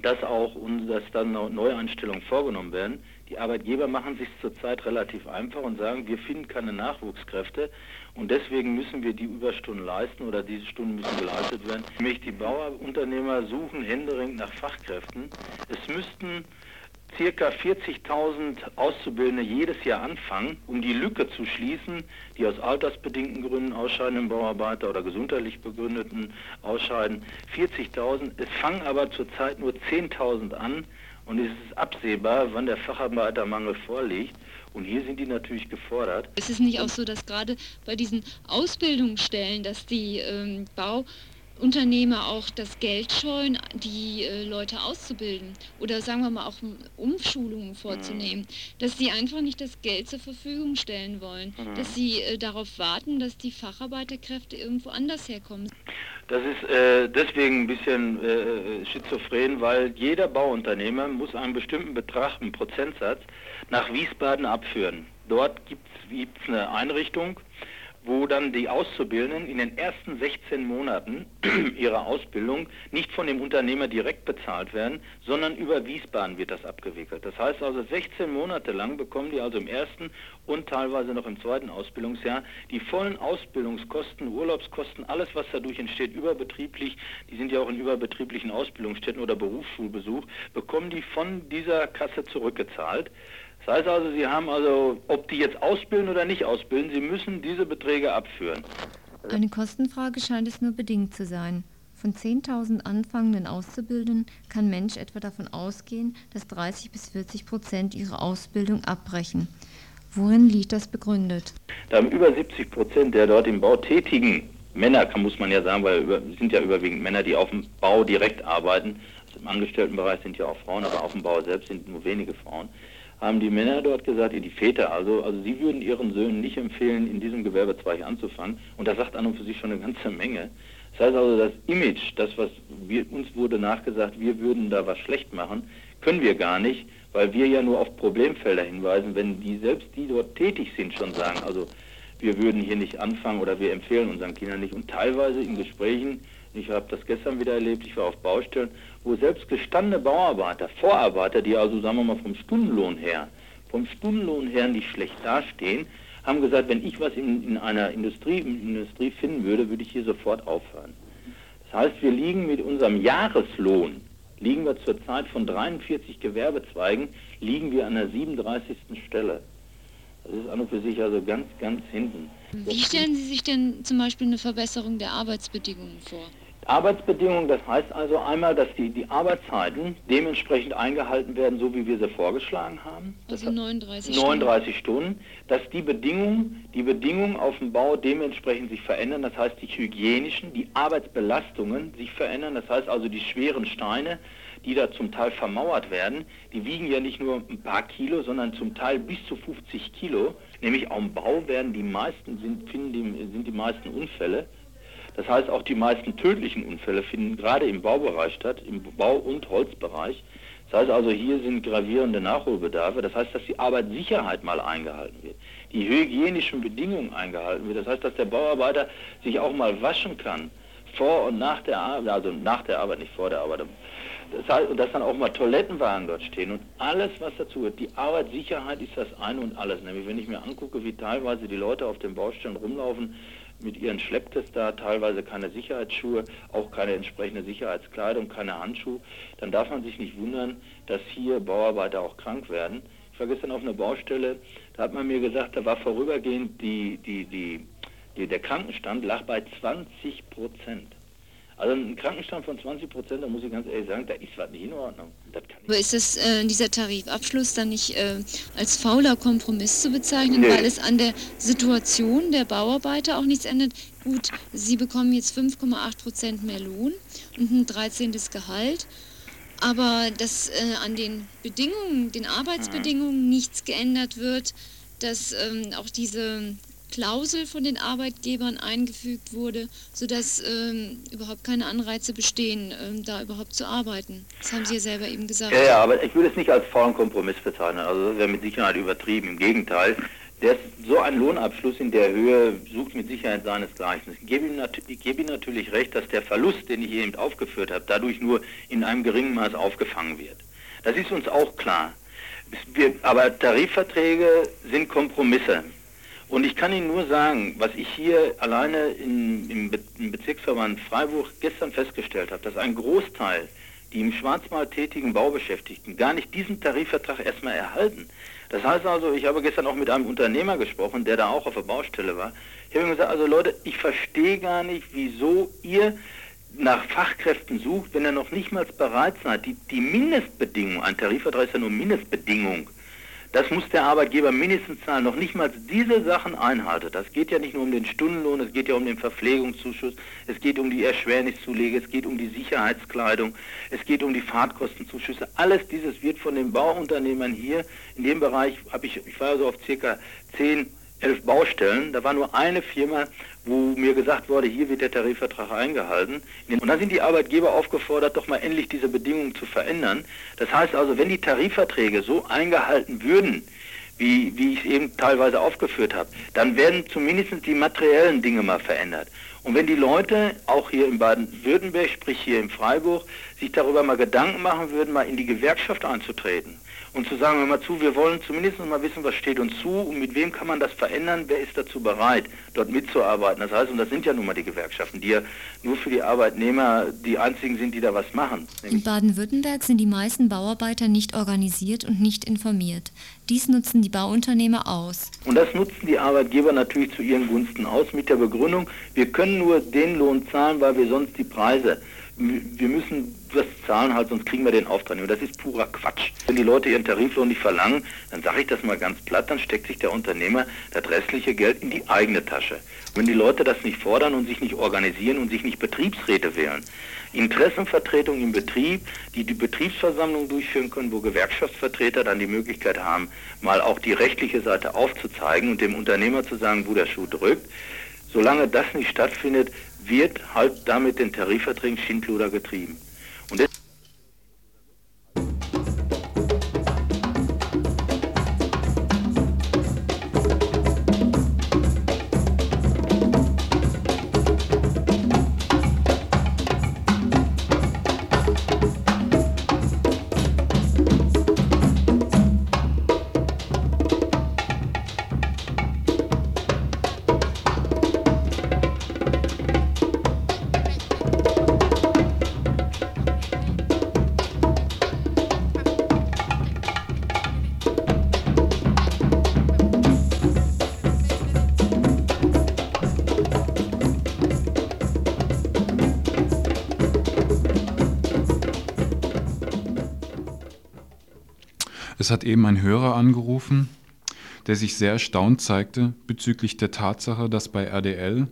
dass auch und dass dann Neueinstellungen vorgenommen werden. Die Arbeitgeber machen sich zurzeit relativ einfach und sagen, wir finden keine Nachwuchskräfte und deswegen müssen wir die Überstunden leisten oder diese Stunden müssen geleistet werden. Nämlich die Bauunternehmer suchen händeringend nach Fachkräften. Es müssten circa 40.000 Auszubildende jedes Jahr anfangen, um die Lücke zu schließen, die aus altersbedingten Gründen ausscheidenden Bauarbeiter oder gesundheitlich begründeten ausscheiden. 40.000, es fangen aber zurzeit nur 10.000 an und es ist absehbar, wann der Facharbeitermangel vorliegt. Und hier sind die natürlich gefordert. Es ist nicht auch so, dass gerade bei diesen Ausbildungsstellen, dass die ähm, Bau Unternehmer auch das Geld scheuen, die äh, Leute auszubilden oder sagen wir mal auch Umschulungen vorzunehmen, mhm. dass sie einfach nicht das Geld zur Verfügung stellen wollen, mhm. dass sie äh, darauf warten, dass die Facharbeiterkräfte irgendwo anders herkommen. Das ist äh, deswegen ein bisschen äh, schizophren, weil jeder Bauunternehmer muss einen bestimmten Betrag, einen Prozentsatz, nach Wiesbaden abführen. Dort gibt es eine Einrichtung, wo dann die Auszubildenden in den ersten 16 Monaten (clears throat) ihrer Ausbildung nicht von dem Unternehmer direkt bezahlt werden, sondern über Wiesbaden wird das abgewickelt. Das heißt also 16 Monate lang bekommen die also im ersten und teilweise noch im zweiten Ausbildungsjahr die vollen Ausbildungskosten, Urlaubskosten, alles was dadurch entsteht, überbetrieblich, die sind ja auch in überbetrieblichen Ausbildungsstätten oder Berufsschulbesuch, bekommen die von dieser Kasse zurückgezahlt. Das heißt also, Sie haben also, ob die jetzt ausbilden oder nicht ausbilden, Sie müssen diese Beträge abführen. Eine Kostenfrage scheint es nur bedingt zu sein. Von 10.000 anfangenden Auszubildenden kann Mensch etwa davon ausgehen, dass 30 bis 40 Prozent ihre Ausbildung abbrechen. Worin liegt das begründet? Da haben über 70 Prozent der dort im Bau tätigen Männer, muss man ja sagen, weil es sind ja überwiegend Männer, die auf dem Bau direkt arbeiten. Also Im Angestelltenbereich sind ja auch Frauen, aber auf dem Bau selbst sind nur wenige Frauen haben die Männer dort gesagt, die Väter also, also sie würden ihren Söhnen nicht empfehlen, in diesem Gewerbezweig anzufangen. Und das sagt an und für sich schon eine ganze Menge. Das heißt also, das Image, das, was wir, uns wurde nachgesagt, wir würden da was schlecht machen, können wir gar nicht, weil wir ja nur auf Problemfelder hinweisen, wenn die selbst, die dort tätig sind, schon sagen, also wir würden hier nicht anfangen oder wir empfehlen unseren Kindern nicht. Und teilweise in Gesprächen, ich habe das gestern wieder erlebt, ich war auf Baustellen, wo selbst gestandene Bauarbeiter, Vorarbeiter, die also, sagen wir mal, vom Stundenlohn her, vom Stundenlohn her nicht schlecht dastehen, haben gesagt, wenn ich was in, in einer Industrie, in Industrie finden würde, würde ich hier sofort aufhören. Das heißt, wir liegen mit unserem Jahreslohn, liegen wir zurzeit von 43 Gewerbezweigen, liegen wir an der 37. Stelle. Das ist an und für sich also ganz, ganz hinten. Wie stellen Sie sich denn zum Beispiel eine Verbesserung der Arbeitsbedingungen vor? Arbeitsbedingungen, das heißt also einmal, dass die, die Arbeitszeiten dementsprechend eingehalten werden, so wie wir sie vorgeschlagen haben. Also 39 Stunden. 39 Stunden. Dass die Bedingungen, die Bedingungen auf dem Bau dementsprechend sich verändern, das heißt die hygienischen, die Arbeitsbelastungen sich verändern, das heißt also die schweren Steine, die da zum Teil vermauert werden, die wiegen ja nicht nur ein paar Kilo, sondern zum Teil bis zu 50 Kilo. Nämlich am Bau werden die meisten, sind, finden die, sind die meisten Unfälle das heißt, auch die meisten tödlichen Unfälle finden gerade im Baubereich statt, im Bau- und Holzbereich. Das heißt also, hier sind gravierende Nachholbedarfe. Das heißt, dass die Arbeitssicherheit mal eingehalten wird, die hygienischen Bedingungen eingehalten wird. Das heißt, dass der Bauarbeiter sich auch mal waschen kann, vor und nach der Arbeit, also nach der Arbeit, nicht vor der Arbeit. Das heißt, dass dann auch mal Toilettenwagen dort stehen und alles, was dazu gehört. Die Arbeitssicherheit ist das eine und alles. Nämlich, wenn ich mir angucke, wie teilweise die Leute auf den Baustellen rumlaufen, mit ihren Schlepptests da, teilweise keine Sicherheitsschuhe, auch keine entsprechende Sicherheitskleidung, keine Handschuhe, dann darf man sich nicht wundern, dass hier Bauarbeiter auch krank werden. Ich war gestern auf einer Baustelle, da hat man mir gesagt, da war vorübergehend die, die, die, die der Krankenstand lag bei 20 Prozent. Also ein Krankenstand von 20 Prozent, da muss ich ganz ehrlich sagen, da ist was nicht in Ordnung. Aber ist das, äh, dieser Tarifabschluss dann nicht äh, als fauler Kompromiss zu bezeichnen, nee. weil es an der Situation der Bauarbeiter auch nichts ändert? Gut, sie bekommen jetzt 5,8 Prozent mehr Lohn und ein 13. Gehalt, aber dass äh, an den Bedingungen, den Arbeitsbedingungen nichts geändert wird, dass ähm, auch diese Klausel von den Arbeitgebern eingefügt wurde, sodass ähm, überhaupt keine Anreize bestehen, ähm, da überhaupt zu arbeiten. Das haben Sie ja selber eben gesagt. Ja, ja aber ich würde es nicht als faulen Kompromiss bezeichnen. Also das wäre mit Sicherheit übertrieben. Im Gegenteil. Der, so ein Lohnabschluss in der Höhe sucht mit Sicherheit seinesgleichen. Ich gebe, ihm ich gebe ihm natürlich recht, dass der Verlust, den ich eben aufgeführt habe, dadurch nur in einem geringen Maß aufgefangen wird. Das ist uns auch klar. Wir, aber Tarifverträge sind Kompromisse. Und ich kann Ihnen nur sagen, was ich hier alleine in, im, Be im Bezirksverband Freiburg gestern festgestellt habe, dass ein Großteil die im Schwarzmarkt tätigen Baubeschäftigten gar nicht diesen Tarifvertrag erstmal erhalten. Das heißt also, ich habe gestern auch mit einem Unternehmer gesprochen, der da auch auf der Baustelle war. Ich habe ihm gesagt, also Leute, ich verstehe gar nicht, wieso ihr nach Fachkräften sucht, wenn ihr noch nicht mal bereit seid, die, die Mindestbedingung, ein Tarifvertrag ist ja nur Mindestbedingung, Das muss der Arbeitgeber mindestens zahlen. Noch nicht mal diese Sachen einhalten. Das geht ja nicht nur um den Stundenlohn, es geht ja um den Verpflegungszuschuss, es geht um die Erschwerniszulege, es geht um die Sicherheitskleidung, es geht um die Fahrtkostenzuschüsse. Alles dieses wird von den Bauunternehmern hier in dem Bereich, habe ich, ich war so auf circa 10, 11 Baustellen. Da war nur eine Firma, wo mir gesagt wurde, hier wird der Tarifvertrag eingehalten. Und dann sind die Arbeitgeber aufgefordert, doch mal endlich diese Bedingungen zu verändern. Das heißt also, wenn die Tarifverträge so eingehalten würden, wie, wie ich es eben teilweise aufgeführt habe, dann werden zumindest die materiellen Dinge mal verändert. Und wenn die Leute, auch hier in Baden-Württemberg, sprich hier in Freiburg, sich darüber mal Gedanken machen würden, mal in die Gewerkschaft einzutreten, und zu sagen, hör mal zu, wir wollen zumindest mal wissen, was steht uns zu und mit wem kann man das verändern, wer ist dazu bereit, dort mitzuarbeiten. Das heißt, und das sind ja nun mal die Gewerkschaften, die ja nur für die Arbeitnehmer die einzigen sind, die da was machen. In Baden-Württemberg sind die meisten Bauarbeiter nicht organisiert und nicht informiert. Dies nutzen die Bauunternehmer aus. Und das nutzen die Arbeitgeber natürlich zu ihren Gunsten aus mit der Begründung, wir können nur den Lohn zahlen, weil wir sonst die Preise wir müssen das zahlen halt, sonst kriegen wir den Auftrag nicht. Und das ist purer Quatsch. Wenn die Leute ihren Tariflohn nicht verlangen, dann sage ich das mal ganz platt, dann steckt sich der Unternehmer das restliche Geld in die eigene Tasche. Und wenn die Leute das nicht fordern und sich nicht organisieren und sich nicht Betriebsräte wählen, Interessenvertretung im Betrieb, die die Betriebsversammlung durchführen können, wo Gewerkschaftsvertreter dann die Möglichkeit haben, mal auch die rechtliche Seite aufzuzeigen und dem Unternehmer zu sagen, wo der Schuh drückt. Solange das nicht stattfindet, wird halt damit den Tarifverträgen Schindluder getrieben. Es hat eben ein Hörer angerufen, der sich sehr erstaunt zeigte bezüglich der Tatsache, dass bei RDL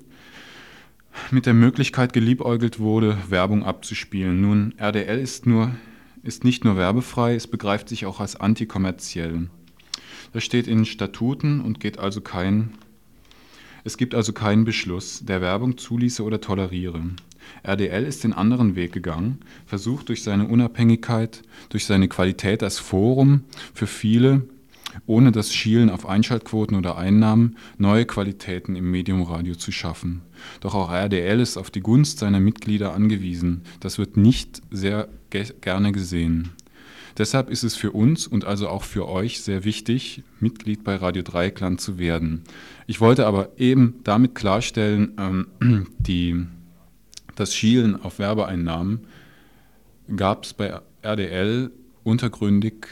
mit der Möglichkeit geliebäugelt wurde, Werbung abzuspielen. Nun, RDL ist, nur, ist nicht nur werbefrei, es begreift sich auch als antikommerziell. Das steht in Statuten und geht also kein, es gibt also keinen Beschluss, der Werbung zuließe oder toleriere. RDL ist den anderen Weg gegangen, versucht durch seine Unabhängigkeit, durch seine Qualität als Forum für viele, ohne das Schielen auf Einschaltquoten oder Einnahmen, neue Qualitäten im Mediumradio zu schaffen. Doch auch RDL ist auf die Gunst seiner Mitglieder angewiesen. Das wird nicht sehr ge gerne gesehen. Deshalb ist es für uns und also auch für euch sehr wichtig, Mitglied bei Radio Dreieckland zu werden. Ich wollte aber eben damit klarstellen, ähm, (clears throat) die das Schielen auf Werbeeinnahmen gab es bei RDL untergründig,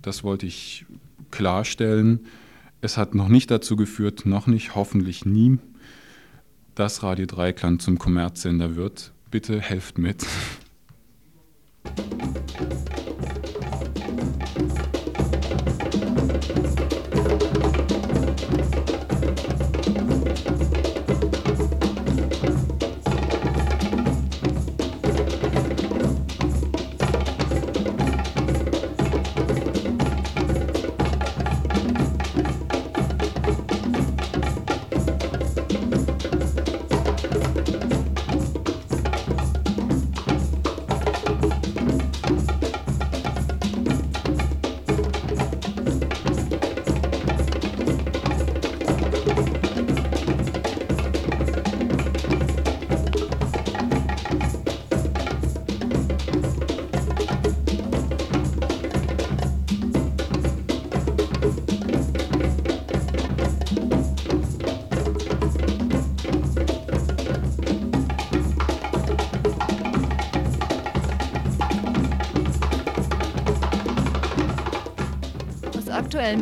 das wollte ich klarstellen. Es hat noch nicht dazu geführt, noch nicht, hoffentlich nie, dass Radio Dreikland zum Kommerzsender wird. Bitte helft mit.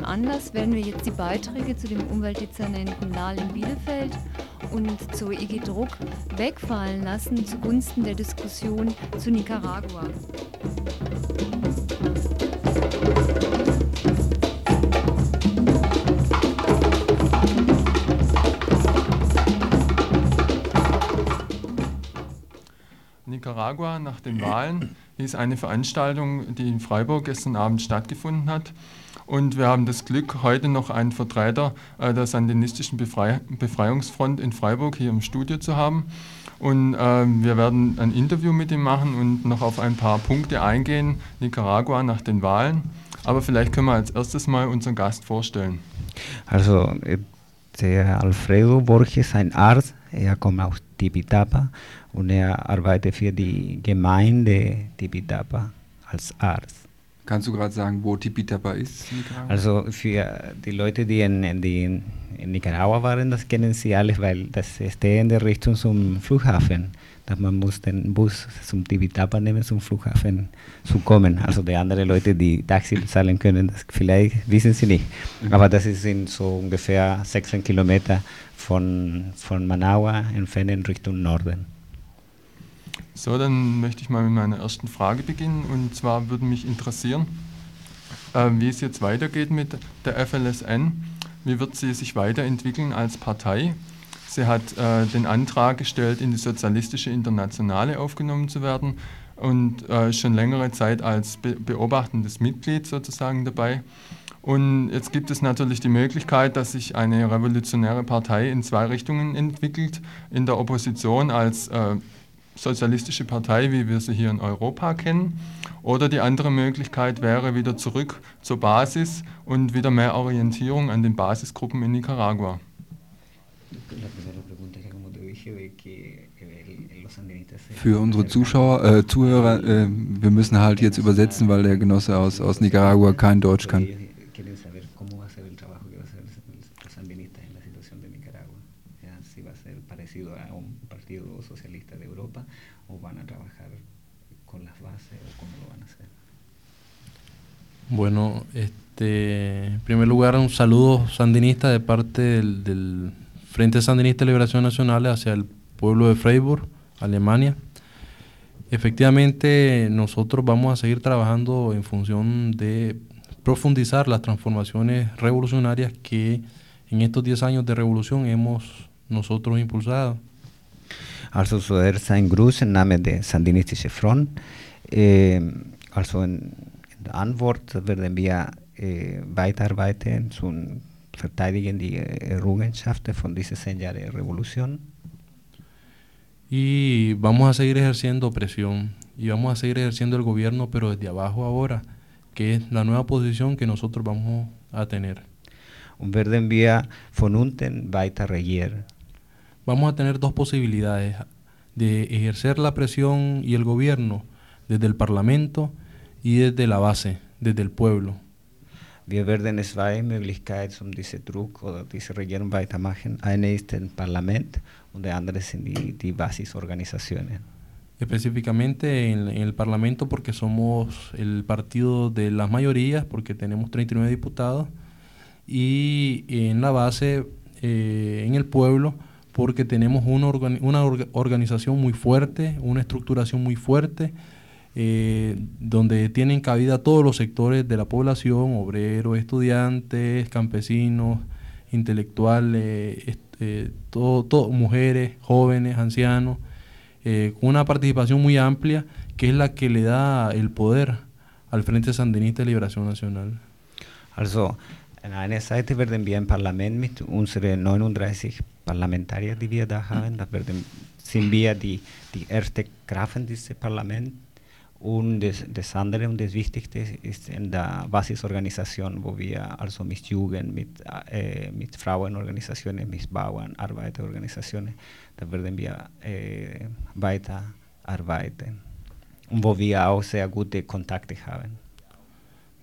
Anlass werden wir jetzt die Beiträge zu dem Umweltdezernenten Lahl in Bielefeld und zur IG Druck wegfallen lassen zugunsten der Diskussion zu Nicaragua. Nicaragua nach den Wahlen ist eine Veranstaltung, die in Freiburg gestern Abend stattgefunden hat. Und wir haben das Glück, heute noch einen Vertreter äh, der Sandinistischen Befrei Befreiungsfront in Freiburg hier im Studio zu haben. Und äh, wir werden ein Interview mit ihm machen und noch auf ein paar Punkte eingehen, Nicaragua nach den Wahlen. Aber vielleicht können wir als erstes mal unseren Gast vorstellen. Also, der Alfredo Borges, ein Arzt, er kommt aus Tipitapa und er arbeitet für die Gemeinde Tipitapa als Arzt. Kannst du gerade sagen, wo Tipitapa ist? Also für die Leute, die in, die in Nicaragua waren, das kennen sie alle, weil das steht in der Richtung zum Flughafen. Dass man muss den Bus zum Tipitapa nehmen, zum Flughafen zu kommen. Also die anderen Leute, die Taxi bezahlen können, das vielleicht wissen sie nicht. Mhm. Aber das sind so ungefähr 16 Kilometer von, von Managua entfernt in Richtung Norden. So, dann möchte ich mal mit meiner ersten Frage beginnen. Und zwar würde mich interessieren, äh, wie es jetzt weitergeht mit der FLSN. Wie wird sie sich weiterentwickeln als Partei? Sie hat äh, den Antrag gestellt, in die Sozialistische Internationale aufgenommen zu werden und äh, schon längere Zeit als be beobachtendes Mitglied sozusagen dabei. Und jetzt gibt es natürlich die Möglichkeit, dass sich eine revolutionäre Partei in zwei Richtungen entwickelt. In der Opposition als äh, sozialistische Partei, wie wir sie hier in Europa kennen. Oder die andere Möglichkeit wäre wieder zurück zur Basis und wieder mehr Orientierung an den Basisgruppen in Nicaragua. Für unsere Zuschauer, äh, Zuhörer, äh, wir müssen halt jetzt übersetzen, weil der Genosse aus, aus Nicaragua kein Deutsch kann. Bueno, este, en primer lugar, un saludo sandinista de parte del, del, Frente Sandinista de Liberación Nacional hacia el pueblo de Freiburg, Alemania. Efectivamente, nosotros vamos a seguir trabajando en función de profundizar las transformaciones revolucionarias que en estos 10 años de revolución hemos nosotros impulsado. Also so er sein Gruß im Namen der Sandinistische Front. Eh, also en, Antwort werden wir äh, weiterarbeiten zu verteidigen die Errungenschaften von dieser zehn Jahre Revolution. Y vamos a seguir ejerciendo presión y vamos a seguir ejerciendo el gobierno, pero desde abajo ahora, que es la nueva posición que nosotros vamos a tener. Und werden wir von unten weiter regieren. Vamos a tener dos posibilidades, de ejercer la presión y el gobierno desde el Parlamento y desde la base, desde el pueblo. Wir werden zwei Möglichkeiten, um diese Druck oder diese Regierung weitermachen. Eine ist das Parlament und die andere sind die, die Basisorganisationen. Específicamente en, en, el Parlamento porque somos el partido de las mayorías, porque tenemos 39 diputados, y en la base, eh, en el pueblo, porque tenemos una, organi una orga organización muy fuerte, una estructuración muy fuerte, eh, donde tienen cabida todos los sectores de la población, obreros, estudiantes, campesinos, intelectuales, este, todo, mujeres, jóvenes, ancianos, eh, una participación muy amplia que es la que le da el poder al Frente Sandinista de Liberación Nacional. Also, an einer Seite werden wir im Parlament mit unseren 39 Parlamentariern, die wir da haben, da werden, sind wir die, die erste Kraft in diesem Parlament Und das, das andere und das Wichtigste ist in der Basisorganisation, wo wir also mit Jugend, mit, äh, mit Frauenorganisationen, mit Bauern, Arbeiterorganisationen, da werden wir äh, weiter arbeiten. Und wo wir auch sehr gute Kontakte haben.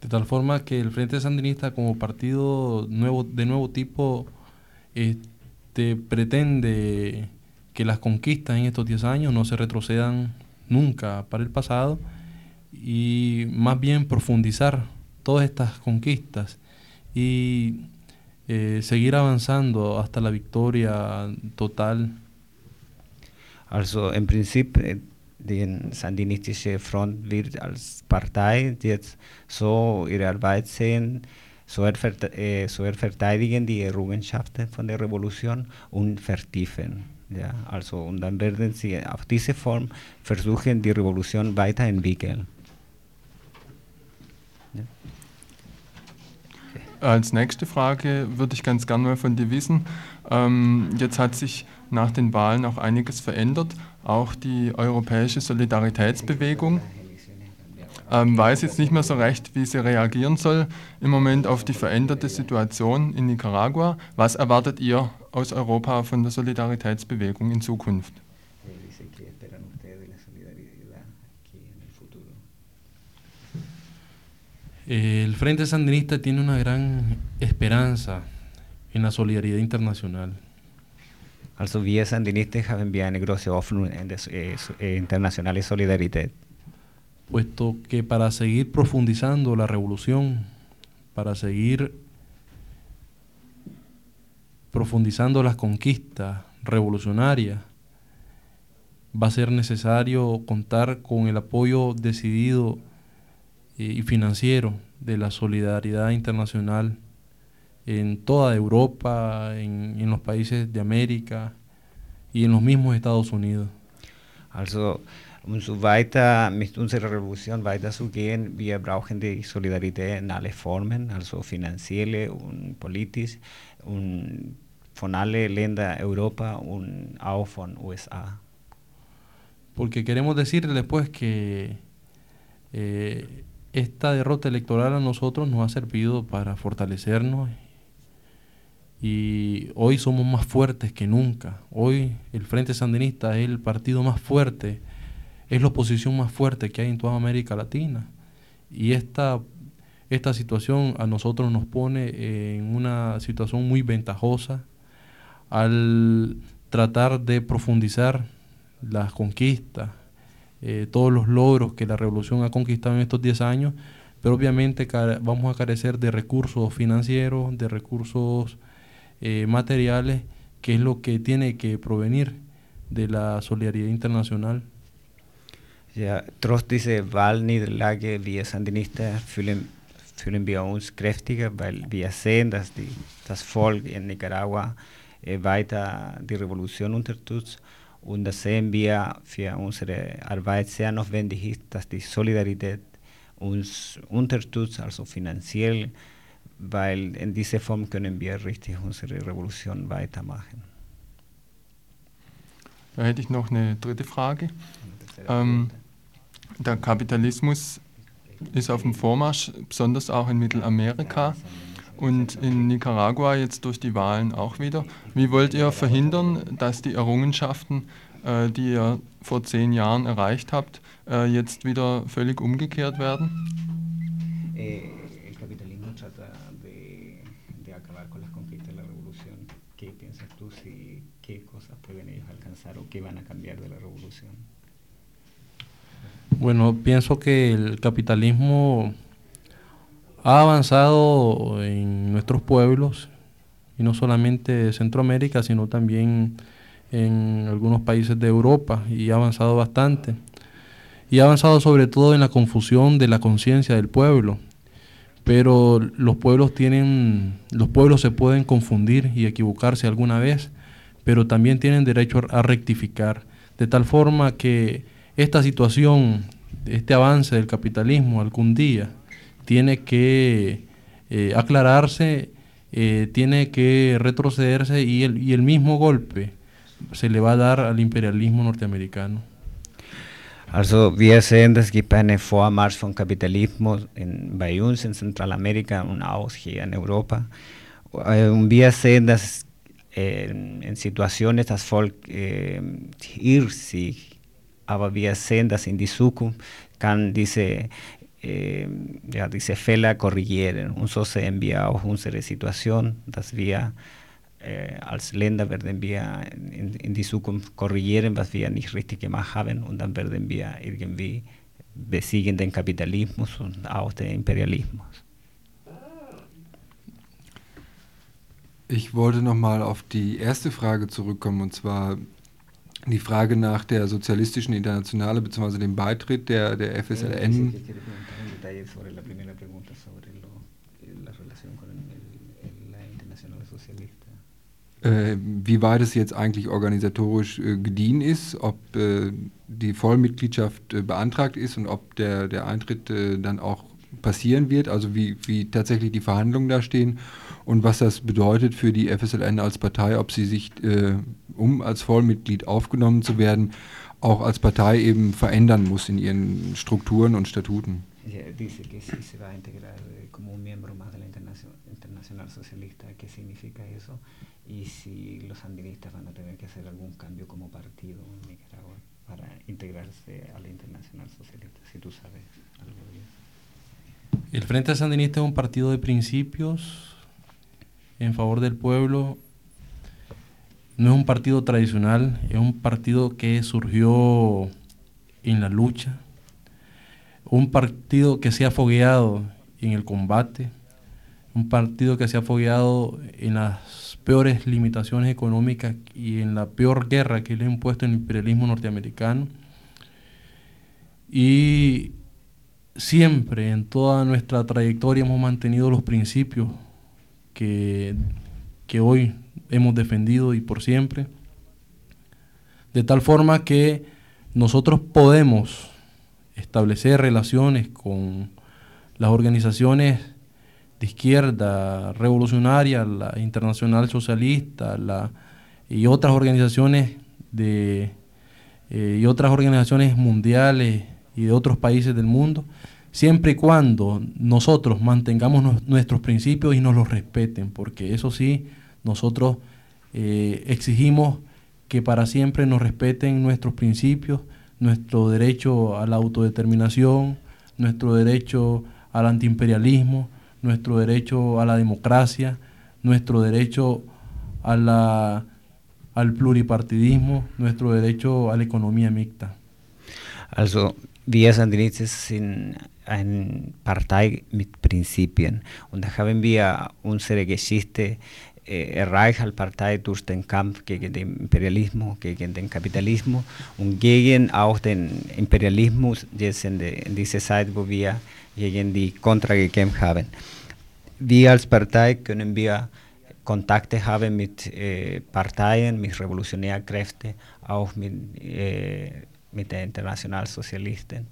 De tal forma que el Frente Sandinista como partido nuevo, de nuevo tipo este, pretende que las conquistas en estos 10 años no se retrocedan nunca para el pasado y más bien profundizar todas estas conquistas y eh, seguir avanzando hasta la victoria total. Also im Prinzip die sandinistische Front wird als Partei jetzt so ihre Arbeit sehen, äh, so verteidigen die Errungenschaften von der Revolution und vertiefen. Ja, also, und dann werden sie auf diese Form versuchen, die Revolution weiterentwickeln. Ja. Als nächste Frage würde ich ganz gerne mal von dir wissen, ähm, jetzt hat sich nach den Wahlen auch einiges verändert, auch die europäische Solidaritätsbewegung ähm, weiß jetzt nicht mehr so recht, wie sie reagieren soll im Moment auf die veränderte Situation in Nicaragua. Was erwartet ihr aus Europa von der Solidaritätsbewegung in Zukunft? El Frente Sandinista tiene una gran esperanza en la solidaridad internacional. Also wir Sandinistas haben wir eine große Hoffnung in der äh, internationale Solidarität. Puesto que para seguir profundizando la revolución, para seguir profundizando las conquistas revolucionarias, va a ser necesario contar con el apoyo decidido eh, y financiero de la solidaridad internacional en toda Europa, en, los países de América y en los mismos Estados Unidos. Um so weiter mit unserer Revolution weiterzugehen, wir brauchen die Solidarität in alle Formen, also finanzielle und politisch und von allen Ländern Europa und auch von USA. Porque queremos decirles pues que eh, esta derrota electoral a nosotros nos ha servido para fortalecernos y hoy somos más fuertes que nunca. Hoy el Frente Sandinista es el partido más fuerte es la oposición más fuerte que hay en toda América Latina. Y esta, esta situación a nosotros nos pone en una situación muy ventajosa al tratar de profundizar las conquistas, eh, todos los logros que la revolución ha conquistado en estos 10 años, pero obviamente vamos a carecer de recursos financieros, de recursos eh, materiales, que es lo que tiene que provenir de la solidaridad internacional. Ja, trotz dieser Wahlniederlage, wir Sandinisten fühlen, fühlen wir uns kräftiger, weil wir sehen, dass die, das Volk in Nicaragua äh, weiter die Revolution unterstützt. Und das sehen wir für unsere Arbeit sehr notwendig ist, dass die Solidarität uns unterstützt, also finanziell, weil in dieser Form können wir richtig unsere Revolution weitermachen. Da hätte ich noch eine dritte Frage. Ähm, der Kapitalismus ist auf dem Vormarsch, besonders auch in Mittelamerika und in Nicaragua jetzt durch die Wahlen auch wieder. Wie wollt ihr verhindern, dass die Errungenschaften, äh, die ihr vor zehn Jahren erreicht habt, äh, jetzt wieder völlig umgekehrt werden? Eh, ¿Qué cosas pueden ellos alcanzar o qué van a cambiar de la revolución? Bueno, pienso que el capitalismo ha avanzado en nuestros pueblos, y no solamente Centroamérica, sino también en algunos países de Europa, y ha avanzado bastante. Y ha avanzado sobre todo en la confusión de la conciencia del pueblo. Pero los pueblos tienen, los pueblos se pueden confundir y equivocarse alguna vez, pero también tienen derecho a rectificar, de tal forma que esta situación, este avance del capitalismo algún día tiene que eh, aclararse, eh, tiene que retrocederse y el, y el mismo golpe se le va a dar al imperialismo norteamericano. Also wir sehen, es gibt einen Vormarsch von Kapitalismus in, bei uns in Zentralamerika und auch hier in Europa. Und wir sehen, dass äh, in Situationen das Volk äh, irrt sich aber wir sehen, dass in die Zukunft kann diese, äh, ja, diese Fehler korrigieren. Und so sehen wir auch unsere Situation, dass wir äh, als Länder werden wir in, in, die Zukunft korrigieren, was wir nicht richtig gemacht haben. Und dann werden wir irgendwie besiegen den Kapitalismus und auch den Imperialismus. Ich wollte nochmal auf die erste Frage zurückkommen, und zwar die Frage nach der sozialistischen Internationale bzw. dem Beitritt der, der FSLN. Internacional Socialista. Äh, wie weit es jetzt eigentlich organisatorisch äh, gediehen ist, ob äh, die Vollmitgliedschaft äh, beantragt ist und ob der, der Eintritt äh, dann auch passieren wird, also wie, wie tatsächlich die Verhandlungen da stehen und was das bedeutet für die FSLN als Partei, ob sie sich, äh, um als Vollmitglied aufgenommen zu werden, auch als Partei eben verändern muss in ihren Strukturen und Statuten. Dice que si se va a integrar como un miembro más de la Internacional Socialista, ¿qué significa eso? Y si los sandinistas van a tener que hacer algún cambio como partido en Nicaragua para integrarse a la Internacional Socialista, si tú sabes algo de eso. El Frente Sandinista es un partido de principios en favor del pueblo. No es un partido tradicional, es un partido que surgió en la lucha, un partido que se ha fogueado en el combate, un partido que se ha fogueado en las peores limitaciones económicas y en la peor guerra que le ha impuesto el imperialismo norteamericano. Y siempre en toda nuestra trayectoria hemos mantenido los principios que, que hoy hemos defendido y por siempre, de tal forma que nosotros podemos establecer relaciones con las organizaciones de izquierda revolucionaria, la Internacional Socialista la, y otras organizaciones de, eh, y otras organizaciones mundiales y de otros países del mundo, siempre y cuando nosotros mantengamos nuestros principios y nos los respeten, porque eso sí, nosotros eh, exigimos que para siempre nos respeten nuestros principios, nuestro derecho a la autodeterminación, nuestro derecho al antiimperialismo, nuestro derecho a la democracia, nuestro derecho al pluripartidismo, nuestro derecho a la economía mixta. Also wir sind eine Partei mit Prinzipien und da haben wir unsere Geschichte erreicht als Partei durch den Kampf gegen den Imperialismus, gegen den Kapitalismus und gegen auch den Imperialismus jetzt in, de, in dieser Zeit, wo wir gegen die Contra gekämpft haben. Wir als Partei können wir Kontakte haben mit äh, Parteien, mit revolutionären Kräften, auch mit, äh, mit den Internationalsozialisten.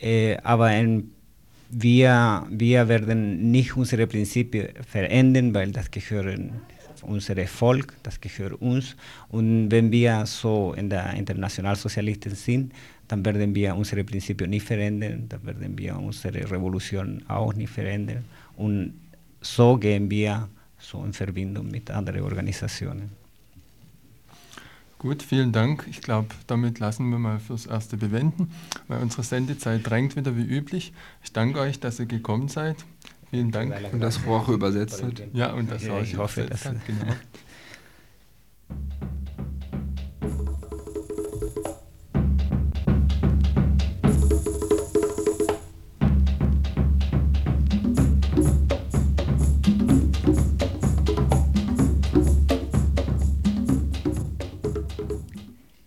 Äh, aber ein, wir, wir werden nicht unsere Prinzipien verändern, weil das gehören unser Volk, das gehört uns. Und wenn wir so in der Internationalsozialisten sind, dann werden wir unsere Prinzipien nicht verändern, dann werden wir unsere Revolution auch nicht verändern. Und so gehen wir so in Verbindung mit anderen Organisationen. Gut, vielen Dank. Ich glaube, damit lassen wir mal fürs Erste bewenden, weil unsere Sendezeit drängt wieder wie üblich. Ich danke euch, dass ihr gekommen seid. Vielen Dank. Und das Frau auch übersetzt hat. Ja, und das Ja, auch ich hoffe, übersetzt hat, (laughs) genau.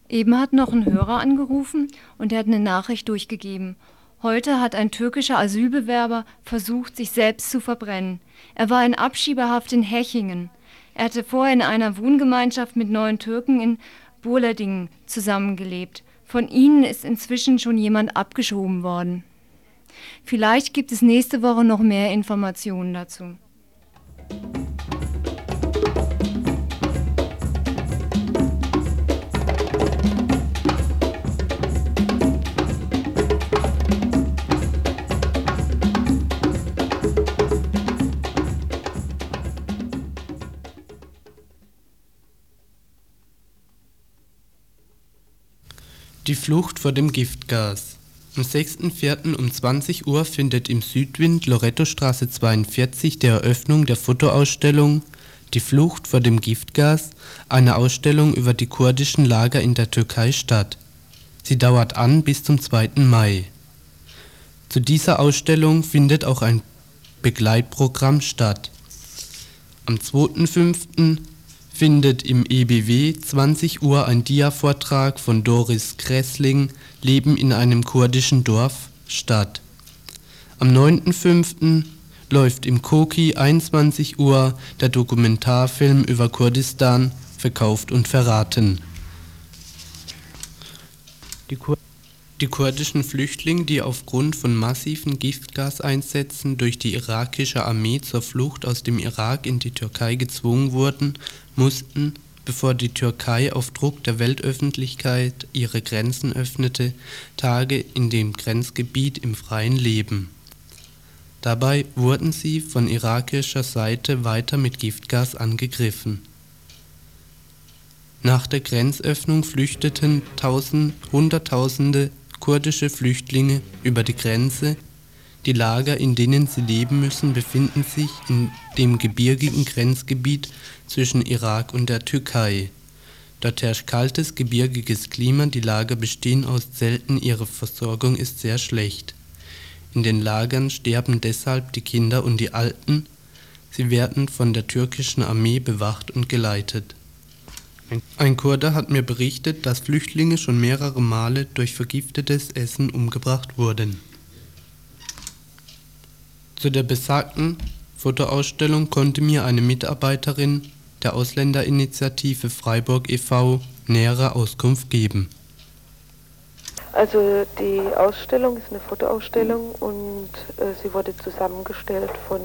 Eben hat noch ein Hörer angerufen und er hat eine Nachricht durchgegeben. Heute hat ein türkischer Asylbewerber versucht, sich selbst zu verbrennen. Er war in Abschiebehaft in Hechingen. Er hatte vorher in einer Wohngemeinschaft mit neun Türken in Burladingen zusammengelebt. Von ihnen ist inzwischen schon jemand abgeschoben worden. Vielleicht gibt es nächste Woche noch mehr Informationen dazu. Die Flucht vor dem Giftgas. Am 6.4. um 20 Uhr findet im Südwind Lorettostraße 42 die Eröffnung der Fotoausstellung Die Flucht vor dem Giftgas, eine Ausstellung über die kurdischen Lager in der Türkei statt. Sie dauert an bis zum 2. Mai. Zu dieser Ausstellung findet auch ein Begleitprogramm statt. Am 2.5. findet im EBW 20 Uhr ein Dia-Vortrag von Doris Kressling Leben in einem kurdischen Dorf statt. Am 9.5. läuft im Koki 21 Uhr der Dokumentarfilm über Kurdistan, verkauft und verraten. Die, Kur die kurdischen Flüchtlinge, die aufgrund von massiven Giftgaseinsätzen durch die irakische Armee zur Flucht aus dem Irak in die Türkei gezwungen wurden, mussten, bevor die Türkei auf Druck der Weltöffentlichkeit ihre Grenzen öffnete, Tage in dem Grenzgebiet im freien leben. Dabei wurden sie von irakischer Seite weiter mit Giftgas angegriffen. Nach der Grenzöffnung flüchteten Tausend, Hunderttausende kurdische Flüchtlinge über die Grenze. Die Lager, in denen sie leben müssen, befinden sich in dem gebirgigen Grenzgebiet zwischen Irak und der Türkei. Dort herrscht kaltes, gebirgiges Klima, die Lager bestehen aus Zelten, ihre Versorgung ist sehr schlecht. In den Lagern sterben deshalb die Kinder und die Alten, sie werden von der türkischen Armee bewacht und geleitet. Ein Kurde hat mir berichtet, dass Flüchtlinge schon mehrere Male durch vergiftetes Essen umgebracht wurden. Zu der besagten Fotoausstellung konnte mir eine Mitarbeiterin der Ausländerinitiative Freiburg e.V. nähere Auskunft geben. Also die Ausstellung ist eine Fotoausstellung und äh, sie wurde zusammengestellt von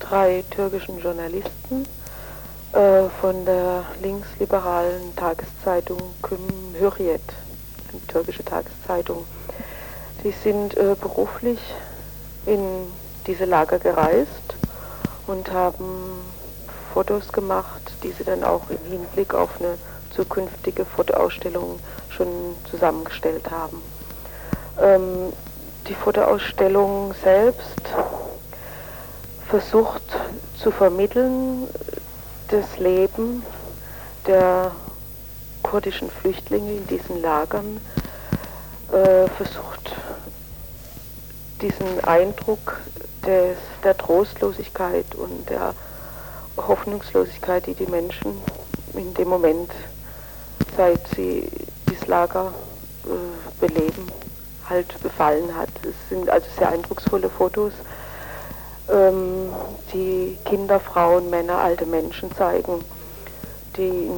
drei türkischen Journalisten äh, von der linksliberalen Tageszeitung Küm Hürriyet, eine türkische Tageszeitung. Sie sind äh, beruflich in diese Lager gereist und haben Fotos gemacht, die sie dann auch im Hinblick auf eine zukünftige Fotoausstellung schon zusammengestellt haben. Ähm, die Fotoausstellung selbst versucht zu vermitteln, das Leben der kurdischen Flüchtlinge in diesen Lagern äh, versucht, diesen Eindruck des, der Trostlosigkeit und der Hoffnungslosigkeit, die die Menschen in dem Moment, seit sie dieses Lager äh, beleben, halt befallen hat. Es sind also sehr eindrucksvolle Fotos ähm, die Kinder, Frauen, Männer, alte Menschen zeigen, die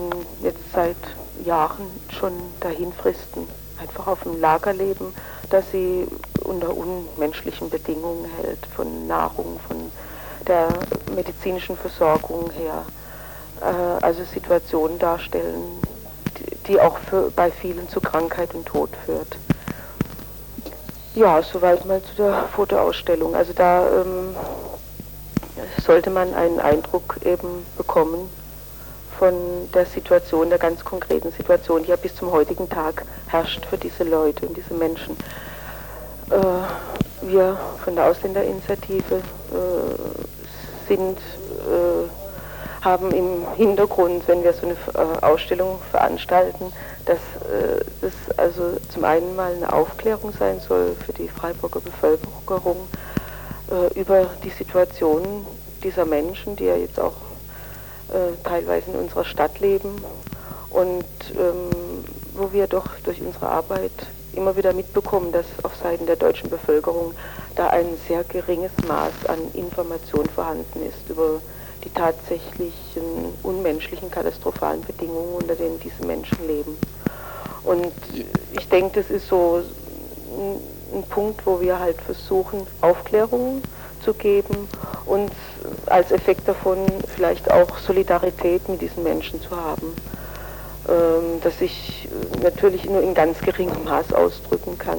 jetzt seit Jahren schon dahin fristen, einfach auf dem Lager leben, dass sie unter unmenschlichen Bedingungen hält, von Nahrung, von der medizinischen Versorgung her, äh, also Situationen darstellen, die, die auch für, bei vielen zu Krankheit und Tod führt. Ja, soweit mal zu der Fotoausstellung. Also da ähm, sollte man einen Eindruck eben bekommen von der Situation, der ganz konkreten Situation, die ja bis zum heutigen Tag herrscht für diese Leute und diese Menschen. Äh, wir von der Ausländerinitiative äh, sind äh, haben im Hintergrund, wenn wir so eine äh, Ausstellung veranstalten, dass äh, das also zum einen mal eine Aufklärung sein soll für die Freiburger Bevölkerung äh, über die Situation dieser Menschen, die ja jetzt auch teilweise in unserer Stadt leben und ähm, wo wir doch durch unsere Arbeit immer wieder mitbekommen, dass auf Seiten der deutschen Bevölkerung da ein sehr geringes Maß an Information vorhanden ist über die tatsächlichen unmenschlichen, katastrophalen Bedingungen, unter denen diese Menschen leben. Und ich denke, das ist so ein, Punkt, wo wir halt versuchen, Aufklärung zu geben und als Effekt davon vielleicht auch Solidarität mit diesen Menschen zu haben, ähm, das sich natürlich nur in ganz geringem Maß ausdrücken kann,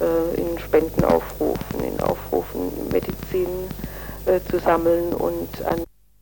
äh, in Spendenaufrufen, in Aufrufen, Medizin äh, zu sammeln und an